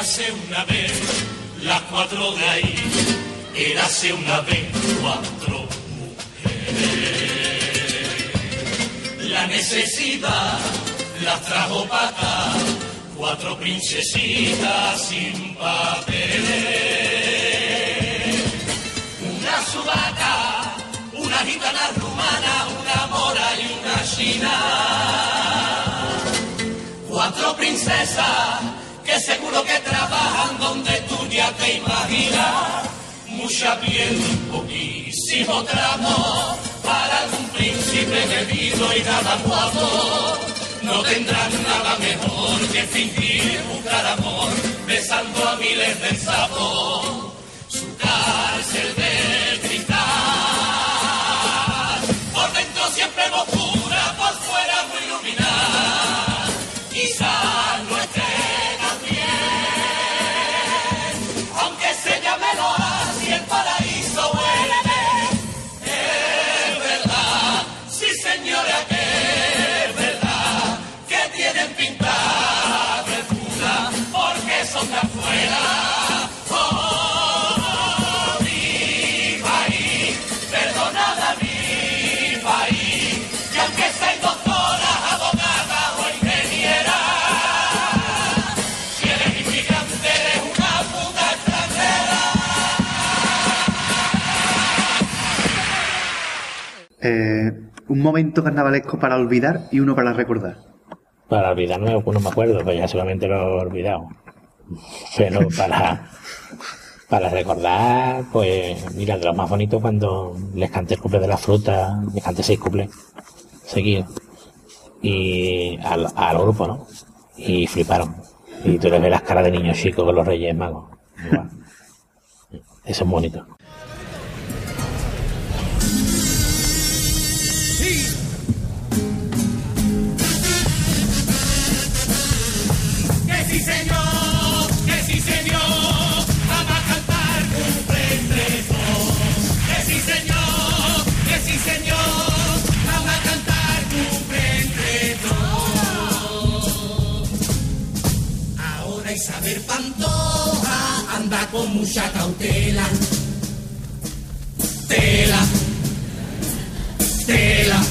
Speaker 4: Érase una vez las cuatro de ahí, érase una vez cuatro mujeres. La necesidad las trajo para cuatro princesitas sin papeles. Una subaca, una gitana rumana, una mora y una china cuatro princesas que seguro que trabajan donde tú ya te imaginas. Mucha piel, poquísimo tramo para algún príncipe bebido y nada guapo. No tendrán nada mejor que fingir buscar amor besando a miles de sapos.
Speaker 2: Eh, un momento carnavalesco para olvidar y uno para recordar.
Speaker 5: Para olvidar no, me acuerdo, pues ya seguramente lo he olvidado. Pero para, para recordar, pues mira, de los más bonitos cuando les canté el cumple de la fruta, les canté seis cumples seguidos. Y al, al grupo, ¿no? Y fliparon. Y tú les ves las caras de niños chicos con los reyes magos. Igual. Eso es bonito.
Speaker 4: Mucha cautela. Tela, tela.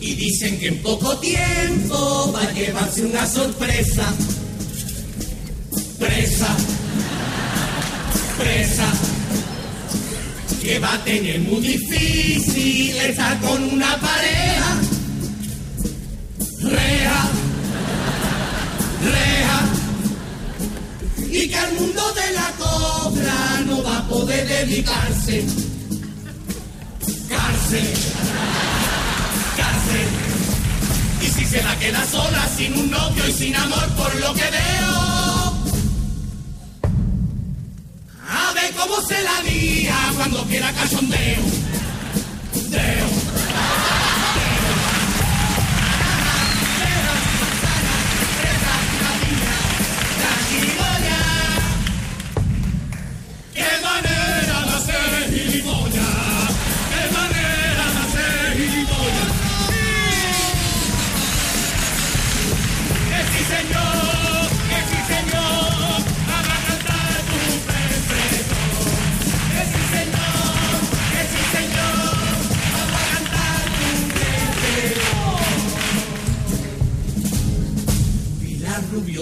Speaker 4: Y dicen que en poco tiempo va a llevarse una sorpresa. Presa, presa. Que va a tener muy difícil estar con una pareja. Que al mundo de la cobra no va a poder dedicarse. Cárcel cárcel. Y si se la queda sola, sin un novio y sin amor, por lo que veo. A ver cómo se la lía cuando quiera cachondeo. Deo.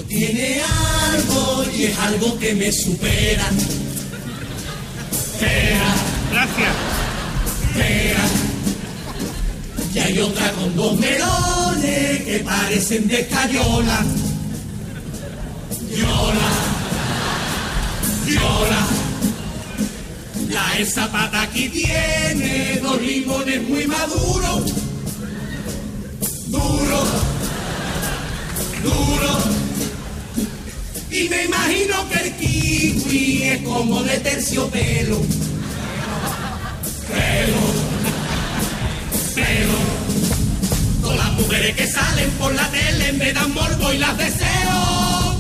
Speaker 4: Tiene algo y es algo que me supera. Pera,
Speaker 6: Gracias.
Speaker 4: pera. Y hay otra con dos melones que parecen de escayola. Yola, yola. La el zapata aquí tiene dos limones muy maduros. Duro, duro. Y me imagino que el kiwi es como de terciopelo. Pelo, pelo. Todas las mujeres que salen por la tele me dan morbo y las deseo.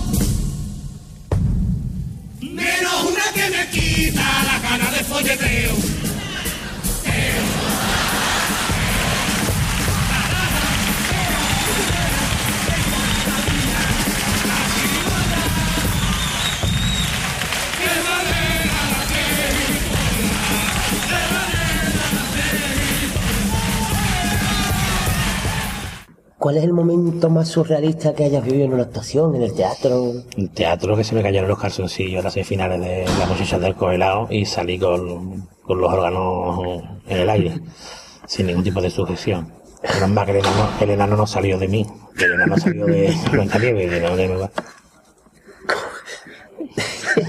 Speaker 4: Menos una que me quita la gana de folleteo.
Speaker 3: ¿Cuál es el momento más surrealista que hayas vivido en una actuación, en el teatro?
Speaker 5: En teatro que se me cayeron los calzoncillos en las semifinales de la muchacha del coelao y salí con, con los órganos en el aire, sin ningún tipo de sujeción. Menos mal que el enano, el enano no salió de mí, que el enano salió de Blancanieves, el enano de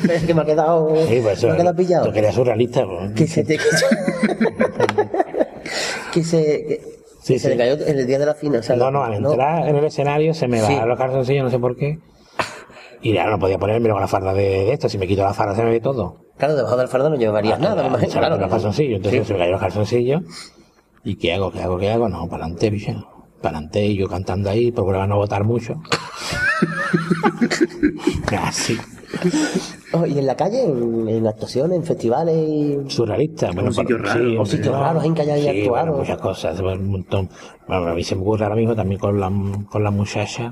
Speaker 3: Es que me ha quedado,
Speaker 5: Sí, pues eso,
Speaker 3: me ha quedado pillado.
Speaker 5: Tú querías surrealista, pues.
Speaker 3: Que se te <laughs> que se, que
Speaker 5: Sí,
Speaker 3: se
Speaker 5: sí.
Speaker 3: le cayó en el día de la final. o sea,
Speaker 5: No, no, al entrar en el escenario se me
Speaker 3: Sí.
Speaker 5: bajaron los calzoncillos, no sé por qué. Y ya no podía ponerme con la farda de, de esto. Si me quito la farda se me ve todo.
Speaker 3: Claro, debajo del fardo no llevarías nada, me imagino. Claro,
Speaker 5: los calzoncillos. Entonces se me cayeron los calzoncillos. ¿Y qué hago? ¿Qué hago? ¿Qué hago? No, para adelante, bicho. Para adelante, y yo cantando ahí, procuraba no votar mucho. <laughs> Así.
Speaker 3: Oh, y en la calle, en, en actuaciones, en festivales y...
Speaker 5: Surrealista. Bueno,
Speaker 2: Como sitios
Speaker 5: por-
Speaker 2: raros.
Speaker 5: sí,
Speaker 3: O sitios
Speaker 5: no,
Speaker 3: raros en que hayáis
Speaker 5: sí,
Speaker 3: actuado.
Speaker 5: bueno, muchas cosas, bueno, un montón. Bueno, a mí se me ocurre ahora mismo también con la, con la muchacha.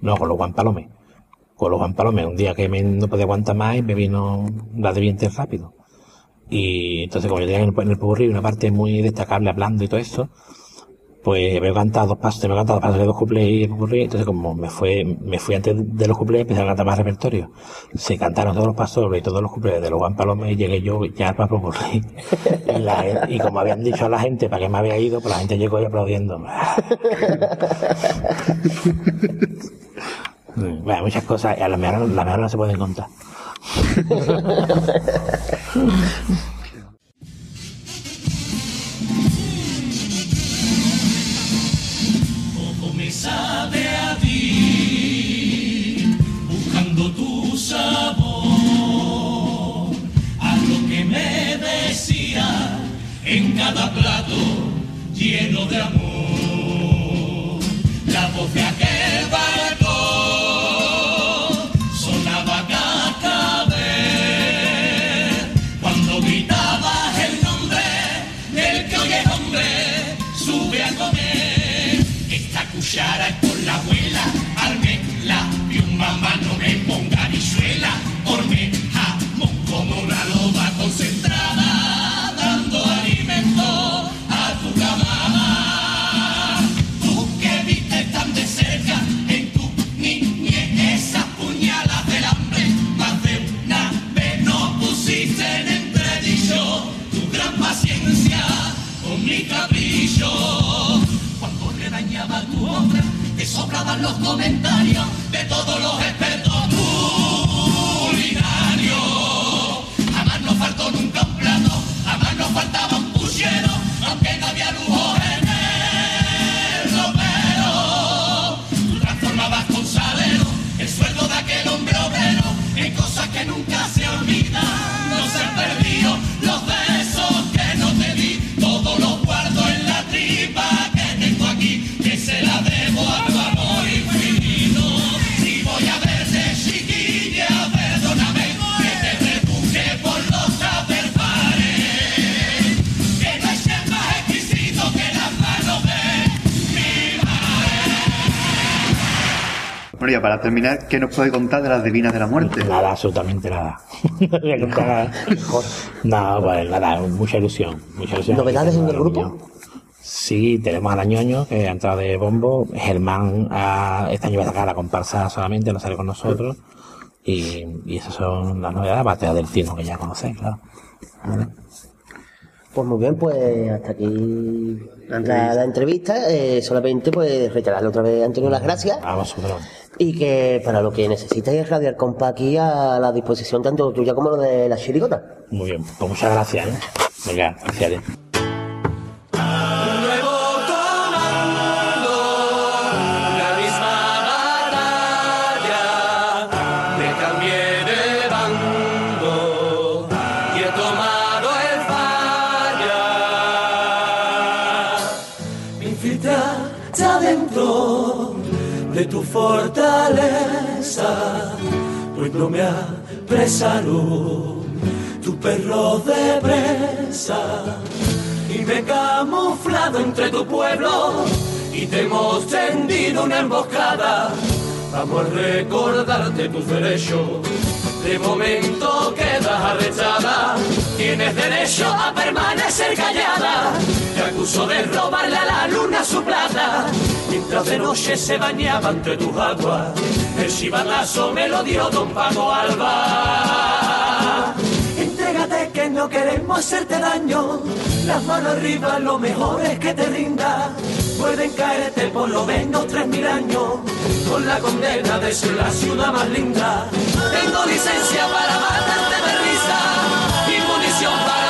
Speaker 5: No, con los Juan Palome. Con los Juan Palome, un día que me, no podía aguantar más y me vino la de dientes rápido. Y entonces, como yo tenía en el, en el una parte muy destacable hablando y todo eso, pues me he cantado dos pasos, me he cantado dos pasos de dos cuplés y el purri, entonces como me fue, me fui antes de los cuplés, empecé a cantar más repertorio. Se cantaron todos los pasos y todos los cuplés de los Juan Palome y llegué yo ya para popurrí. <laughs> Y, la- y como habían dicho a la gente para qué me había ido, pues la gente llegó y aplaudiendo. <laughs> <laughs> Bueno, muchas cosas, a mejor, la mejor no se pueden contar.
Speaker 4: En cada plato lleno de amor. Soplaban los comentarios de todos los expertos culinarios. Jamás nos faltó nunca un plato, jamás nos faltaba un puchero, aunque no había lujo en el ropero. Tú transformabas con salero el sueldo de aquel hombre obrero en cosas que nunca
Speaker 2: Bueno, ya para terminar, ¿qué nos puede contar de las divinas de la muerte?
Speaker 5: Nada, absolutamente nada. <laughs> No voy a contar nada. No, pues nada, mucha ilusión. Mucha ilusión.
Speaker 3: ¿Novedades en el grupo?
Speaker 5: Sí, tenemos a la ñoño, que ha entrado de bombo. Germán ah, este año va a sacar la comparsa solamente, no sale con nosotros. Y, y esas son las novedades, aparte del tino que ya conocéis, claro. ¿Vale?
Speaker 3: Pues muy bien, pues hasta aquí
Speaker 2: La entrevista.
Speaker 3: la entrevista. Eh, solamente pues reiterarle otra vez, Antonio, las gracias.
Speaker 5: A vosotros.
Speaker 3: Y que para lo que necesitéis Radio El Compa aquí a la disposición tanto tuya como lo de la chirigota.
Speaker 5: Muy bien, pues muchas gracias. ¿eh? Venga, gracias.
Speaker 4: Tu fortaleza, no me apresaron tu perro de presa y me he camuflado entre tu pueblo y te hemos tendido una emboscada. Vamos a recordarte tus derechos. De momento quedas arrechada. Tienes derecho a permanecer callada. Te acuso de robarle a la luna su plata. Mientras de noche se bañaba entre tus aguas. El chivatazo me lo dio don Paco Alba. Entrégate que no queremos hacerte daño. Las manos arriba, lo mejor es que te rindas. Pueden caerte por lo menos tres mil años. Con la condena de ser la ciudad más linda. Tengo licencia para matarte de risa. Y munición para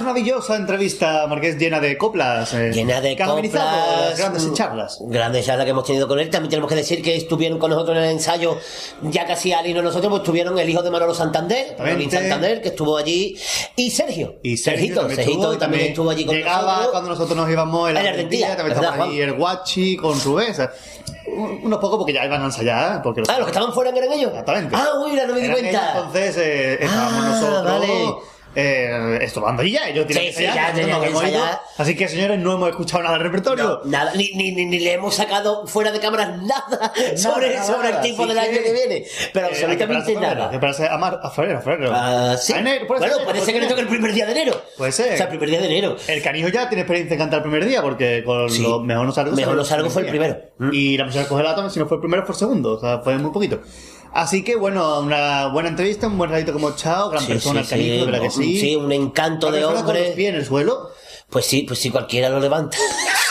Speaker 2: Maravillosa entrevista, Marqués, llena de coplas. eh,
Speaker 3: Llena de coplas.
Speaker 2: las grandes
Speaker 3: mm,
Speaker 2: charlas.
Speaker 3: Grandes charlas que hemos tenido con él. También tenemos que decir que estuvieron con nosotros en el ensayo, ya casi Ali y nosotros, pues estuvieron el hijo de Manolo Santander. Manolín Santander, que estuvo allí, y Sergio.
Speaker 2: Y Sergio
Speaker 3: Sergito,
Speaker 2: también
Speaker 3: Sergito
Speaker 2: estuvo,
Speaker 3: también estuvo allí con
Speaker 2: Llegaba
Speaker 3: nosotros.
Speaker 2: cuando nosotros nos íbamos en la
Speaker 3: En
Speaker 2: Argentina, también
Speaker 3: ¿verdad,
Speaker 2: estaba ahí el Guachi con sea, un- unos pocos porque ya iban a ensayar. Porque
Speaker 3: Ah, los que estaban fuera eran ellos.
Speaker 2: Exactamente.
Speaker 3: Ah, mira, no me di cuenta.
Speaker 2: ellos, entonces eh, estábamos
Speaker 3: Ah,
Speaker 2: nosotros
Speaker 3: vale.
Speaker 2: Eh, estudiando y ya. Ellos tienen
Speaker 3: Sí,
Speaker 2: que
Speaker 3: sí, ya
Speaker 2: ido.
Speaker 3: ensayar.
Speaker 2: Así que, señores, no hemos escuchado nada del repertorio.
Speaker 3: No, nada, ni, ni, ni, le hemos sacado fuera de cámaras <laughs> nada sobre,
Speaker 2: nada,
Speaker 3: sobre el tipo
Speaker 2: así
Speaker 3: del año
Speaker 2: que-
Speaker 3: viene. Pero
Speaker 2: Eh,
Speaker 3: absolutamente nada.
Speaker 2: que esperarse a, mar- a febrero, a febrero.
Speaker 3: Ah, sí.
Speaker 2: A enero, puede
Speaker 3: bueno,
Speaker 2: ser,
Speaker 3: puede ser que le toque el primer día de enero.
Speaker 2: Puede ser.
Speaker 3: O sea, el primer día de enero.
Speaker 2: El canijo ya tiene experiencia en cantar el primer día, porque con lo mejor no salgo.
Speaker 3: Mejor no salgo fue el primero. Mm.
Speaker 2: Y la música congelada, si no fue el primero, fue el segundo. O sea, fue muy poquito. Así que bueno, una buena entrevista, un buen ratito como chao, gran
Speaker 3: Sí,
Speaker 2: persona
Speaker 3: sí,
Speaker 2: el canijo,
Speaker 3: sí,
Speaker 2: de verdad que
Speaker 3: no,
Speaker 2: sí.
Speaker 3: sí, un encanto de
Speaker 2: con
Speaker 3: hombre.
Speaker 2: los pies en el suelo.
Speaker 3: Pues sí, pues sí, cualquiera lo levanta.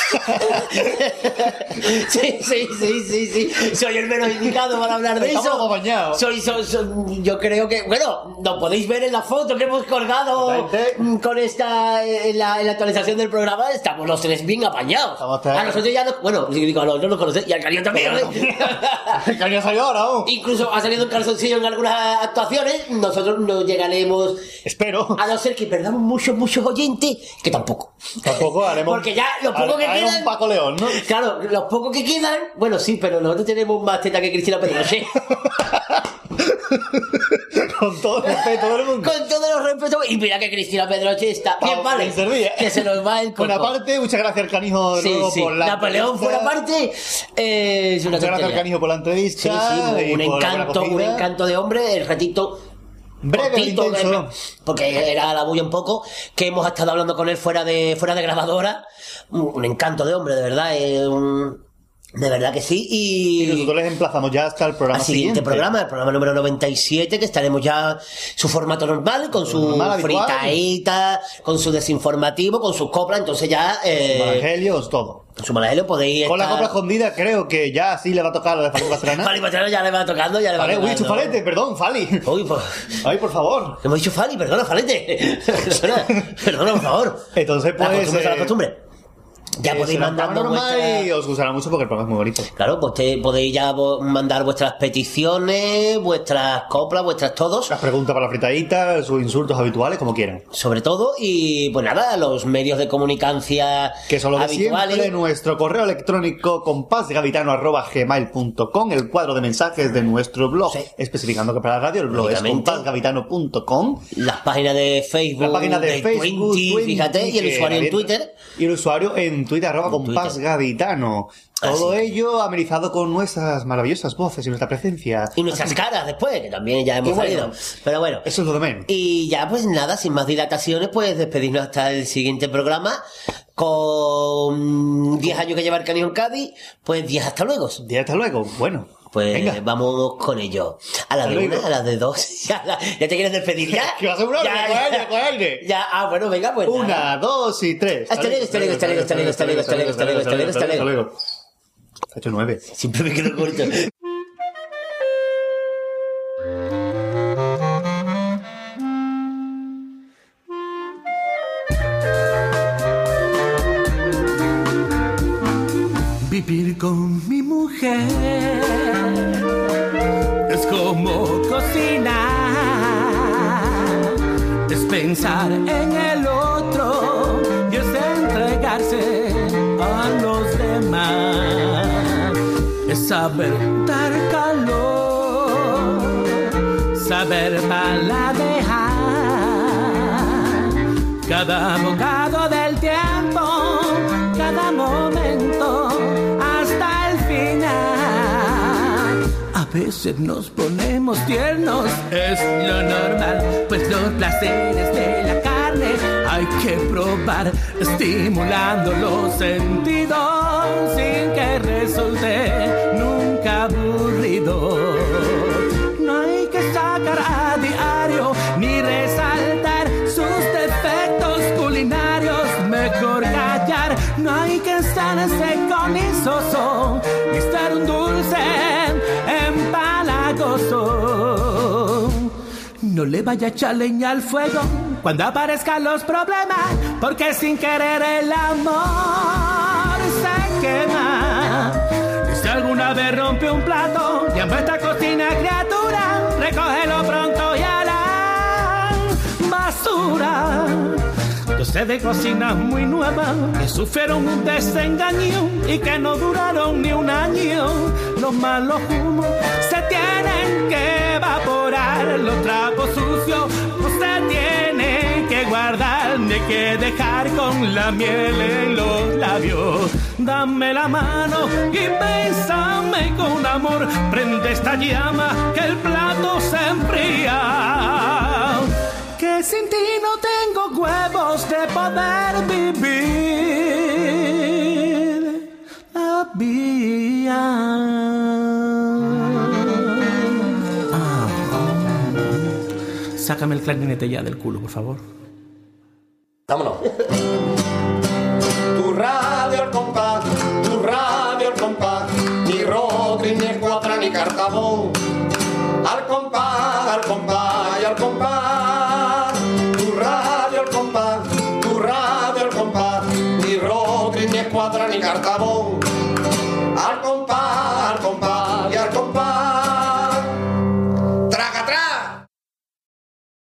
Speaker 3: <laughs> sí, sí, sí, sí, sí. Soy el menos indicado para hablar de
Speaker 2: Estamos
Speaker 3: eso.
Speaker 2: acompañados.
Speaker 3: Soy, soy- soy- yo creo que, bueno, lo podéis ver en la foto que hemos colgado mm, con esta, eh, en la, en la actualización del programa. Estamos los tres bien apañados. A nosotros ya nos, bueno, digo, a nosotros nos conocéis y al cariño también. ¿eh? <laughs>
Speaker 2: el canijo salió ahora, ¿no?
Speaker 3: Incluso ha salido en calzoncillo en algunas actuaciones. Nosotros no llegaremos
Speaker 2: Espero.
Speaker 3: a no ser que perdamos muchos, muchos oyentes, que tampoco.
Speaker 2: Tampoco haremos. <laughs>
Speaker 3: Porque ya los pocos que
Speaker 2: un Paco León, ¿no?
Speaker 3: Claro, los pocos que quedan. Bueno, sí, pero nosotros tenemos más teta que Cristina Pedroche. <laughs>
Speaker 2: Con todo el respeto del mundo.
Speaker 3: Con todos los respetos. Y mira que Cristina Pedroche está. Bien, vale.
Speaker 2: servida.
Speaker 3: Que se nos va el coco.
Speaker 2: Buena parte, muchas gracias al canijo
Speaker 3: Sí, sí.
Speaker 2: por la
Speaker 3: Napoleón fuera parte. eh, es una
Speaker 2: Muchas gracias al canijo por la entrevista.
Speaker 3: sí, un
Speaker 2: buena
Speaker 3: encanto, un encanto de hombre. El ratito
Speaker 2: Breve,
Speaker 3: cortito,
Speaker 2: intenso.
Speaker 3: eh, porque era la bulla un poco, que hemos estado hablando con él fuera de, fuera de grabadora. Un, un encanto de hombre, de verdad. eh, un- de verdad que sí.
Speaker 2: Y
Speaker 3: Y,
Speaker 2: nosotros les emplazamos ya hasta el programa
Speaker 3: al siguiente programa, el programa número 97, que estaremos ya su formato normal, con su
Speaker 2: normal,
Speaker 3: fritaíta, con su desinformativo, con sus coplas. Entonces ya, eh,
Speaker 2: Evangelios, todo.
Speaker 3: con su malagelio podéis
Speaker 2: Con la
Speaker 3: estar-
Speaker 2: copla escondida, creo que ya sí le va a tocar lo de Fali Pastrana. <laughs>
Speaker 3: Fali Pastrana ya le va tocando, ya le va
Speaker 2: Vale, uy,
Speaker 3: tocando.
Speaker 2: chufalete, perdón, Fali.
Speaker 3: Uy, pues,
Speaker 2: Ay, por favor.
Speaker 3: hemos dicho Fali, perdona, Falete. <laughs> perdona, perdona, por favor.
Speaker 2: Entonces,
Speaker 3: La
Speaker 2: pues.
Speaker 3: costumbre es la
Speaker 2: eh,
Speaker 3: costumbre. Ya
Speaker 2: eh,
Speaker 3: podéis mandando
Speaker 2: normal
Speaker 3: vuestra-
Speaker 2: y os gustará mucho porque el programa es muy bonito.
Speaker 3: Claro, pues te podéis ya mandar vuestras peticiones, vuestras coplas, vuestras todos,
Speaker 2: Las preguntas para la fritadita, sus insultos habituales, como quieran.
Speaker 3: sobre todo, y pues nada, los medios de comunicancia
Speaker 2: Que son los de
Speaker 3: habituales.
Speaker 2: siempre, nuestro correo electrónico compásgavitano.gmail.com, el cuadro de mensajes de nuestro blog,
Speaker 3: Sí.
Speaker 2: especificando que para la radio el blog es compásgavitano.com.
Speaker 3: Las páginas de Facebook,
Speaker 2: La página de,
Speaker 3: de
Speaker 2: Facebook,
Speaker 3: 20,
Speaker 2: 20,
Speaker 3: fíjate, y el usuario en Twitter.
Speaker 2: Y el usuario en Twitter, arroba
Speaker 3: En
Speaker 2: compás
Speaker 3: Twitter.
Speaker 2: gaditano. Todo
Speaker 3: Así.
Speaker 2: ello amenizado con nuestras maravillosas voces y nuestra presencia.
Speaker 3: Y nuestras caras después, que también ya hemos
Speaker 2: bueno,
Speaker 3: salido. Pero bueno.
Speaker 2: Eso es lo de menos.
Speaker 3: Y ya pues nada, sin más dilataciones, pues despedirnos hasta el siguiente programa. Con 10 años que lleva el Canión Cádiz, pues 10 hasta luego.
Speaker 2: Y hasta luego. Bueno,
Speaker 3: pues vamos con ello. A
Speaker 2: las
Speaker 3: de una, a las de dos. Ya, te quieres despedir ya.
Speaker 2: que va a
Speaker 3: ya, ya, ah, bueno, venga, pues.
Speaker 2: Una, dos y tres.
Speaker 3: Hasta luego, hasta luego, hasta luego, hasta luego, hasta luego, hasta luego, hasta luego, hasta luego.
Speaker 2: Ha hecho nueve.
Speaker 3: Siempre me quedo corto.
Speaker 4: Con mi mujer. Es como cocinar, es pensar en el otro y es entregarse a los demás, es saber dar calor, saber paladear cada bocado veces nos ponemos tiernos, es lo normal, pues los placeres de la carne hay que probar, estimulando los sentidos sin que resulte nunca aburrido. No le vaya a echar leña al fuego cuando aparezcan los problemas, porque sin querer el amor se quema. Y si alguna vez rompe un plato y en vuestra cocina criatura, recógelo pronto y a la basura. Yo sé de cocinas muy nuevas que sufrieron un desengaño y que no duraron ni un año. Los malos humos se tienen que los trapos sucios no se que guardar ni que dejar con la miel en los labios. Dame la mano y bésame con amor, prende esta llama que el plato se enfría. Que sin ti no tengo huevos de poder vivir. La Sácame el clarinete ya del culo, por favor.
Speaker 1: Vámonos. Tu radio al compás, tu radio al compás, ni Rodri, ni Escuadra, ni Cartabón. Al compás, al compás y al compás.